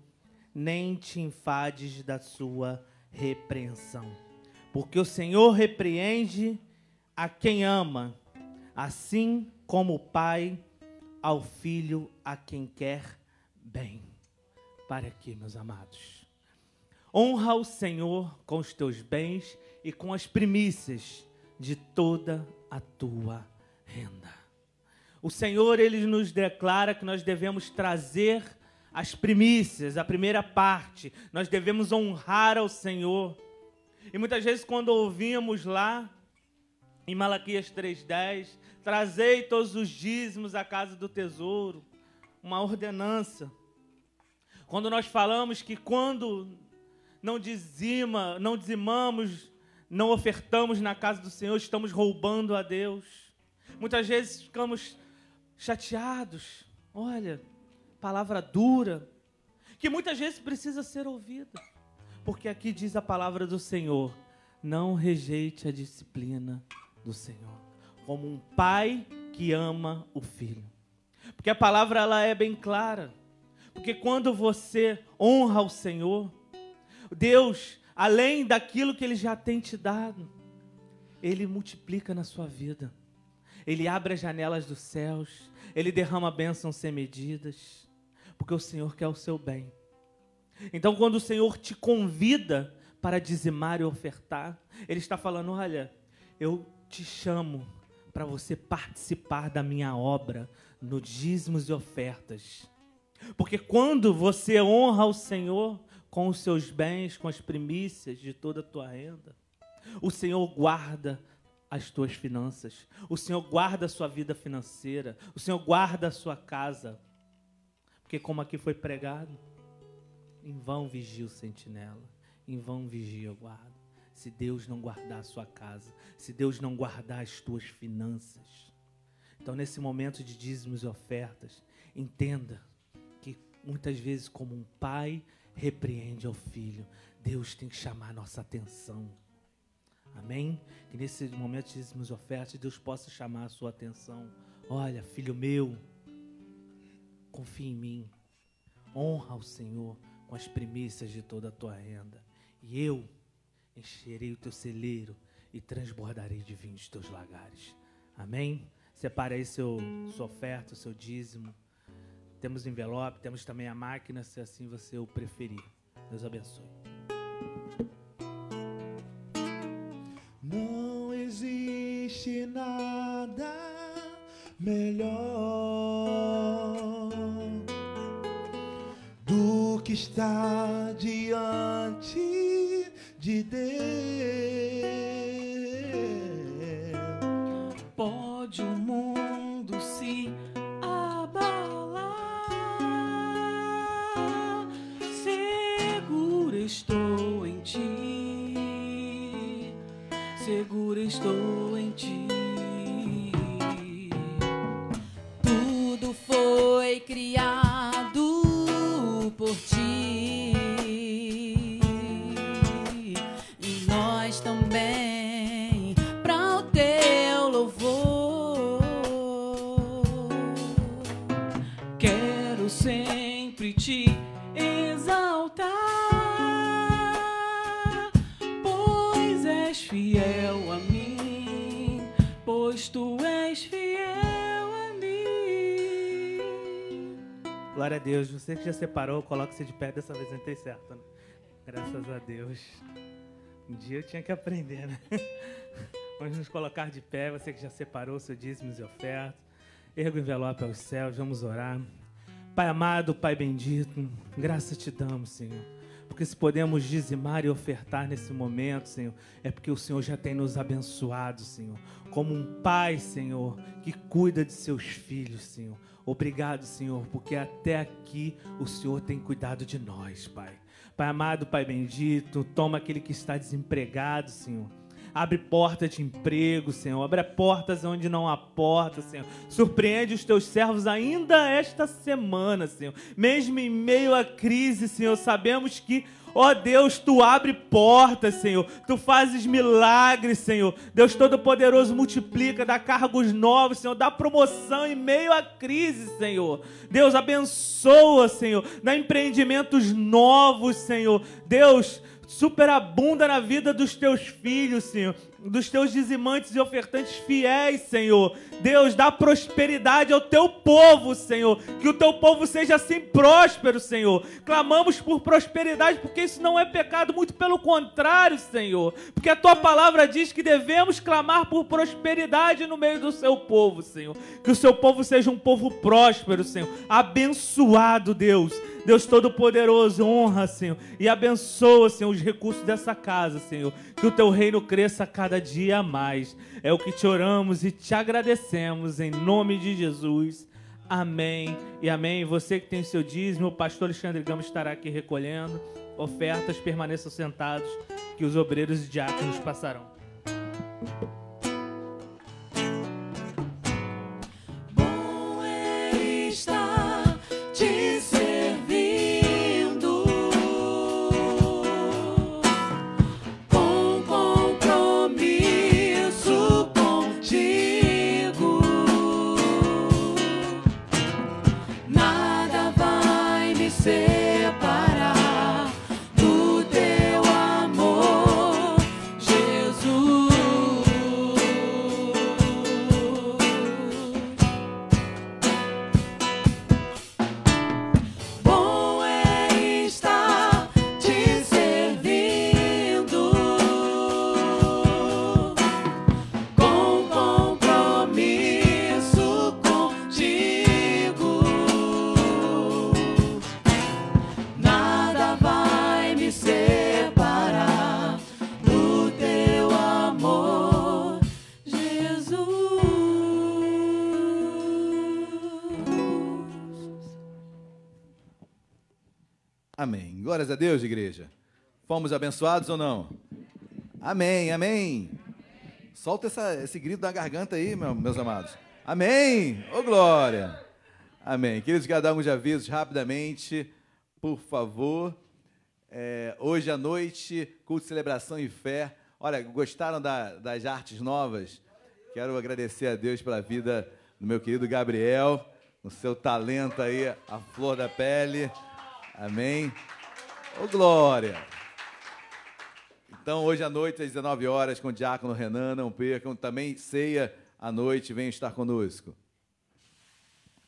nem te enfades da sua repreensão. Porque o Senhor repreende a quem ama, assim como o Pai ao filho a quem quer bem. Para aqui, meus amados. Honra o Senhor com os teus bens e com as primícias de toda a tua renda. O Senhor, ele nos declara que nós devemos trazer as primícias, a primeira parte. Nós devemos honrar ao Senhor. E muitas vezes, quando ouvimos lá em Malaquias 3,10, trazei todos os dízimos à casa do tesouro, uma ordenança. Quando nós falamos que quando não dizima, não dizimamos, não ofertamos na casa do Senhor, estamos roubando a Deus. Muitas vezes ficamos chateados. Olha, palavra dura, que muitas vezes precisa ser ouvida. Porque aqui diz a palavra do Senhor: não rejeite a disciplina do Senhor, como um pai que ama o filho. Porque a palavra ela é bem clara. Porque quando você honra o Senhor, Deus, além daquilo que ele já tem te dado, ele multiplica na sua vida. Ele abre as janelas dos céus, ele derrama bênçãos sem medidas, porque o Senhor quer o seu bem. Então, quando o Senhor te convida para dizimar e ofertar, Ele está falando: olha, eu te chamo para você participar da minha obra no dízimos e ofertas. Porque quando você honra o Senhor com os seus bens, com as primícias de toda a tua renda, o Senhor guarda as tuas finanças, o Senhor guarda a sua vida financeira, o Senhor guarda a sua casa. Porque, como aqui foi pregado, em vão vigia o sentinela, em vão vigia o guarda se Deus não guardar a sua casa, se Deus não guardar as tuas finanças. Então, nesse momento de dízimos e ofertas, entenda que muitas vezes, como um pai repreende ao filho, Deus tem que chamar a nossa atenção. Amém? Que nesse momento de dízimos e ofertas, Deus possa chamar a sua atenção. Olha, filho meu, confia em mim. Honra o Senhor com as primícias de toda a tua renda. E eu encherei o teu celeiro e transbordarei de vinho os teus lagares. Amém? Separe aí seu, sua oferta, seu dízimo. Temos envelope, temos também a máquina, se assim você o preferir. Deus abençoe. Não existe nada melhor do que estar diante de Deus. Pode o mundo se abalar, Segura estou em ti, Segura estou. Glória a Deus, você que já separou, coloque-se de pé, dessa vez eu entrei certo. Né? Graças a Deus. Um dia eu tinha que aprender, né? Vamos nos colocar de pé, você que já separou seu dízimos e ofertas. Erga o envelope aos céus, vamos orar. Pai amado, Pai bendito, graça te damos, Senhor. Porque se podemos dizimar e ofertar nesse momento, Senhor, é porque o Senhor já tem nos abençoado, Senhor. Como um pai, Senhor, que cuida de seus filhos, Senhor. Obrigado, Senhor, porque até aqui o Senhor tem cuidado de nós, Pai. Pai amado, Pai bendito, toma aquele que está desempregado, Senhor. Abre porta de emprego, Senhor. Abre portas onde não há porta, Senhor. Surpreende os teus servos ainda esta semana, Senhor. Mesmo em meio à crise, Senhor, sabemos que Ó Deus, tu abre portas, Senhor. Tu fazes milagres, Senhor. Deus Todo-Poderoso multiplica, dá cargos novos, Senhor. Dá promoção em meio à crise, Senhor. Deus abençoa, Senhor. Dá empreendimentos novos, Senhor. Deus, superabunda na vida dos teus filhos, Senhor, dos teus dizimantes e ofertantes fiéis, Senhor. Deus, dá prosperidade ao teu povo, Senhor. Que o teu povo seja assim próspero, Senhor. Clamamos por prosperidade, porque isso não é pecado, muito pelo contrário, Senhor. Porque a tua palavra diz que devemos clamar por prosperidade no meio do seu povo, Senhor. Que o seu povo seja um povo próspero, Senhor. Abençoado, Deus. Deus Todo-Poderoso, honra, Senhor, e abençoa, Senhor, os recursos dessa casa, Senhor. Que o teu reino cresça cada dia mais. É o que te oramos e te agradecemos em nome de Jesus. Amém e amém. Você que tem seu dízimo, o pastor Alexandre Gama estará aqui recolhendo. Ofertas, permaneçam sentados, que os obreiros e diáconos passarão. Glórias a Deus, igreja. Fomos abençoados ou não? Amém, amém. Solta essa- esse grito da garganta aí, meu- meus amados. Amém. Ô, glória. Amém. Queridos, quero dar alguns avisos rapidamente, por favor. É, hoje à noite, culto celebração e fé. Olha, gostaram da- das artes novas? Quero agradecer a Deus pela vida do meu querido Gabriel, o seu talento aí, a flor da pele. Amém. Ô, glória. Então, hoje à noite, às 19 horas, com o Diácono Renan, não percam. Também ceia à noite, venham estar conosco.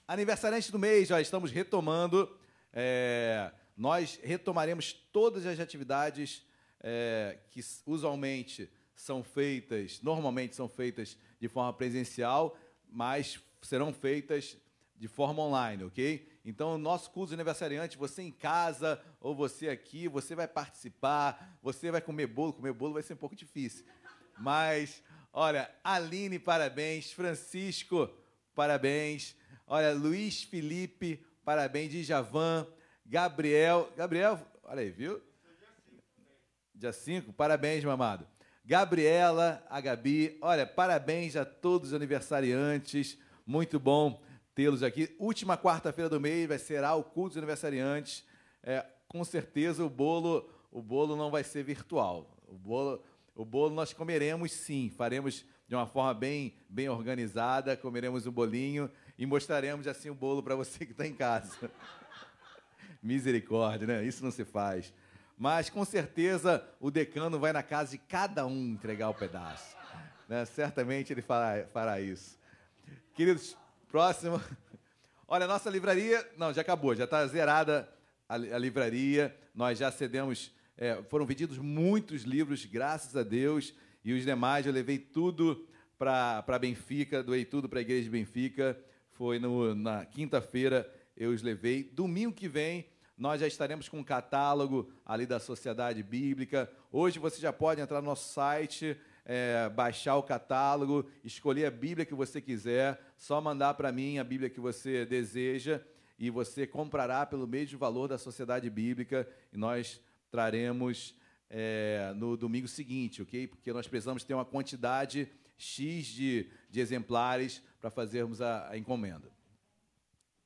Aniversariante do mês, já estamos retomando. é, nós retomaremos todas as atividades é, que usualmente são feitas, normalmente são feitas de forma presencial, mas serão feitas de forma online, ok? Então, o nosso curso de aniversariante, você em casa ou você aqui, você vai participar, você vai comer bolo. Comer bolo vai ser um pouco difícil. Mas, olha, Aline, parabéns. Francisco, parabéns. Olha, Luiz Felipe, parabéns. Djavan, Gabriel. Gabriel, olha aí, viu? Dia 5, parabéns, meu amado. Gabriela, a Gabi. Olha, parabéns a todos os aniversariantes. Muito bom tê-los aqui. Última quarta-feira do mês vai ser o culto dos aniversariantes. É, com certeza o bolo, o bolo não vai ser virtual. O bolo, o bolo nós comeremos sim, faremos de uma forma bem, bem organizada, comeremos um bolinho e mostraremos assim o bolo para você que está em casa. Misericórdia, né? Isso não se faz. Mas com certeza o decano vai na casa de cada um entregar o pedaço. Né? Certamente ele fará, fará isso. Queridos, próximo. Olha, nossa livraria. Não, já acabou, já está zerada a, a, livraria. Nós já cedemos. É, foram vendidos muitos livros, graças a Deus. E os demais eu levei tudo para Benfica, doei tudo para a igreja de Benfica. Foi no, na quinta-feira eu os levei. Domingo que vem nós já estaremos com um catálogo ali da Sociedade Bíblica. Hoje você já pode entrar no nosso site, é, baixar o catálogo, escolher a Bíblia que você quiser, só mandar para mim a Bíblia que você deseja e você comprará pelo mesmo valor da Sociedade Bíblica e nós traremos é, no domingo seguinte, ok? Porque nós precisamos ter uma quantidade X de, de exemplares para fazermos a, a encomenda.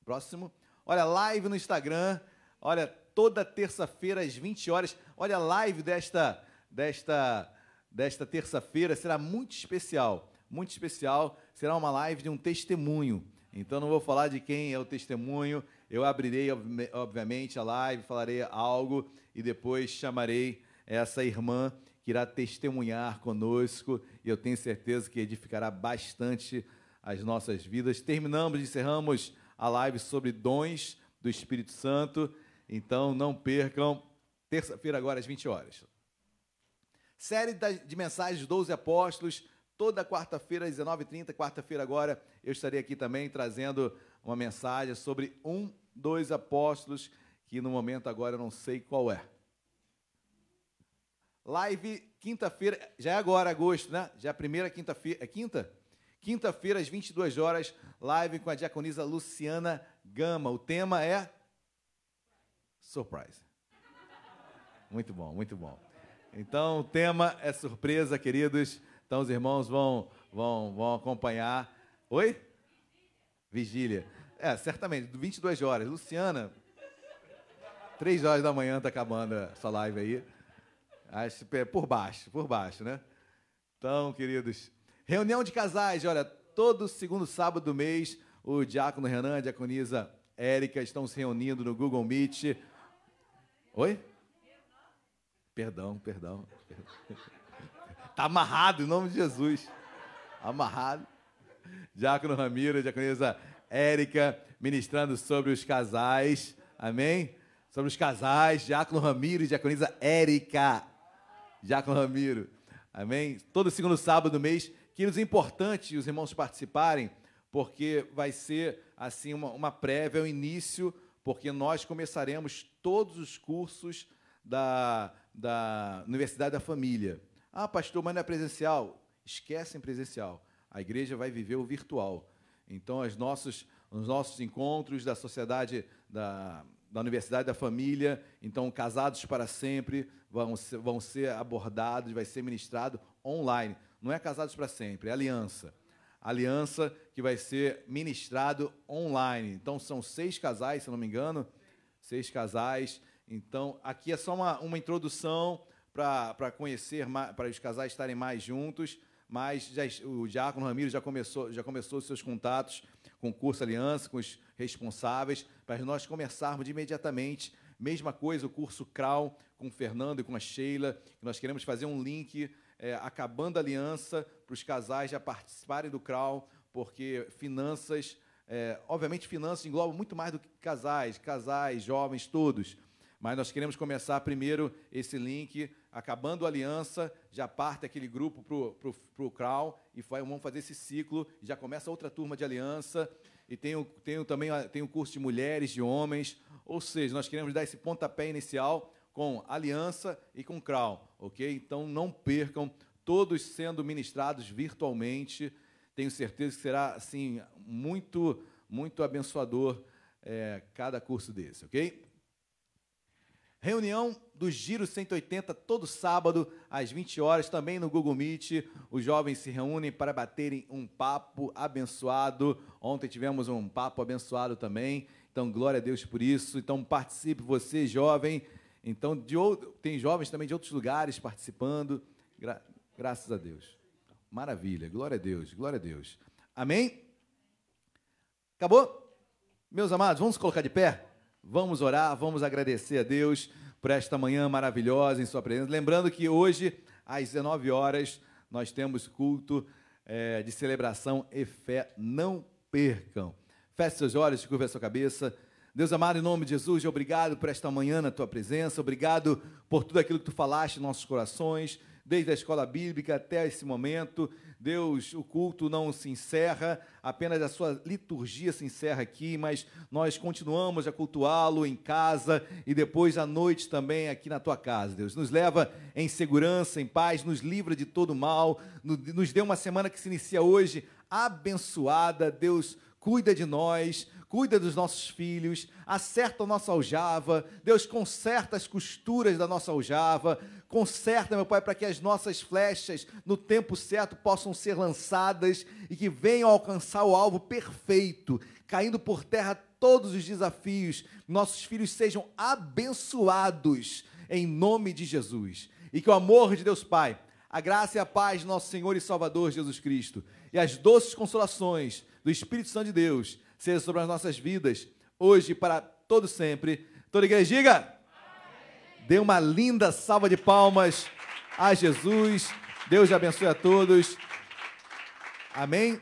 Próximo. Olha, live no Instagram. Olha, toda terça-feira às 20 horas. Olha, a live desta, desta, desta terça-feira será muito especial. Muito especial. Será uma live de um testemunho. Então, não vou falar de quem é o testemunho. Eu abrirei, obviamente, a live, falarei algo e depois chamarei essa irmã que irá testemunhar conosco. E eu tenho certeza que edificará bastante as nossas vidas. Terminamos, encerramos a live sobre dons do Espírito Santo. Então não percam, terça-feira agora às 20 horas. Série de mensagens 12 apóstolos, toda quarta-feira às 19h30, quarta-feira agora, eu estarei aqui também trazendo uma mensagem sobre um dos apóstolos, que no momento agora eu não sei qual é. Live quinta-feira, já é agora, agosto, né? Já é a primeira quinta-feira, é quinta? Quinta-feira, às 22 horas, live com a diaconisa Luciana Gama. O tema é surprise. Muito bom, muito bom. Então, o tema é surpresa, queridos. Então, os irmãos vão, vão, vão acompanhar. Oi? Vigília. É, certamente, 22 horas. Luciana, 3 horas da manhã está acabando essa live aí. Acho, por baixo, por baixo, né? Então, queridos, reunião de casais. Olha, todo segundo sábado do mês, o diácono Renan, a diaconisa Érica estão se reunindo no Google Meet Oi? Perdão, perdão. Está amarrado em nome de Jesus. Amarrado. Diácono Ramiro, diaconisa Érica, ministrando sobre os casais. Amém? Sobre os casais. Diácono Ramiro e diaconisa Érica. Diácono Ramiro. Amém? Todo segundo sábado do mês. Queridos, é importante os irmãos participarem, porque vai ser assim uma, uma prévia, o início porque nós começaremos todos os cursos da, da Universidade da Família. Ah, pastor, mas não é presencial? Esquecem presencial. A igreja vai viver o virtual. Então, os nossos, os nossos encontros da sociedade, da, da Universidade da Família, então, casados para sempre, vão ser, vão ser abordados, vai ser ministrado online. Não é casados para sempre, é aliança aliança que vai ser ministrado online. Então, são seis casais, se não me engano, seis casais. Então, aqui é só uma, uma introdução para conhecer, para os casais estarem mais juntos, mas já, o Diácono Ramiro já começou, já começou os seus contatos com o curso Aliança, com os responsáveis, para nós começarmos imediatamente. Mesma coisa, o curso CRAL com o Fernando e com a Sheila. Nós queremos fazer um link é, acabando a aliança para os casais já participarem do CRAL, porque finanças, é, obviamente finanças engloba muito mais do que casais, casais, jovens, todos. Mas nós queremos começar primeiro esse link, acabando a aliança, já parte aquele grupo para o CRAL e vamos fazer esse ciclo, já começa outra turma de aliança, e tem, o, tem o, também tem o curso de mulheres, de homens, ou seja, nós queremos dar esse pontapé inicial com aliança e com CRAL, ok? Então não percam, todos sendo ministrados virtualmente. Tenho certeza que será assim muito, muito abençoador é, cada curso desse, ok? Reunião do Giro 180 todo sábado às 20 horas, também no Google Meet. Os jovens se reúnem para baterem um papo abençoado. Ontem tivemos um papo abençoado também. Então, glória a Deus por isso. Então, participe você, jovem. Então, outro, tem jovens também de outros lugares participando. Gra graças a Deus. Maravilha. Glória a Deus. Glória a Deus. Amém? Acabou? Meus amados, vamos colocar de pé? Vamos orar, vamos agradecer a Deus por esta manhã maravilhosa em Sua presença. Lembrando que hoje, às 19 horas, nós temos culto é, de celebração e fé. Não percam. Feche seus olhos, curva a sua cabeça. Deus amado, em nome de Jesus, obrigado por esta manhã na tua presença, obrigado por tudo aquilo que tu falaste em nossos corações, desde a escola bíblica até esse momento. Deus, o culto não se encerra, apenas a sua liturgia se encerra aqui, mas nós continuamos a cultuá-lo em casa e depois à noite também aqui na tua casa, Deus. Nos leva em segurança, em paz, nos livra de todo mal, nos dê uma semana que se inicia hoje abençoada, Deus. Cuida de nós, cuida dos nossos filhos, acerta a nossa aljava, Deus conserta as costuras da nossa aljava, conserta, meu Pai, para que as nossas flechas no tempo certo possam ser lançadas e que venham alcançar o alvo perfeito, caindo por terra todos os desafios, nossos filhos sejam abençoados em nome de Jesus. E que o amor de Deus Pai, a graça e a paz de nosso Senhor e Salvador Jesus Cristo e as doces consolações do Espírito Santo de Deus seja sobre as nossas vidas, hoje e para todo sempre. Toda igreja diga. Dê uma linda salva de palmas a Jesus. Deus abençoe a todos. Amém.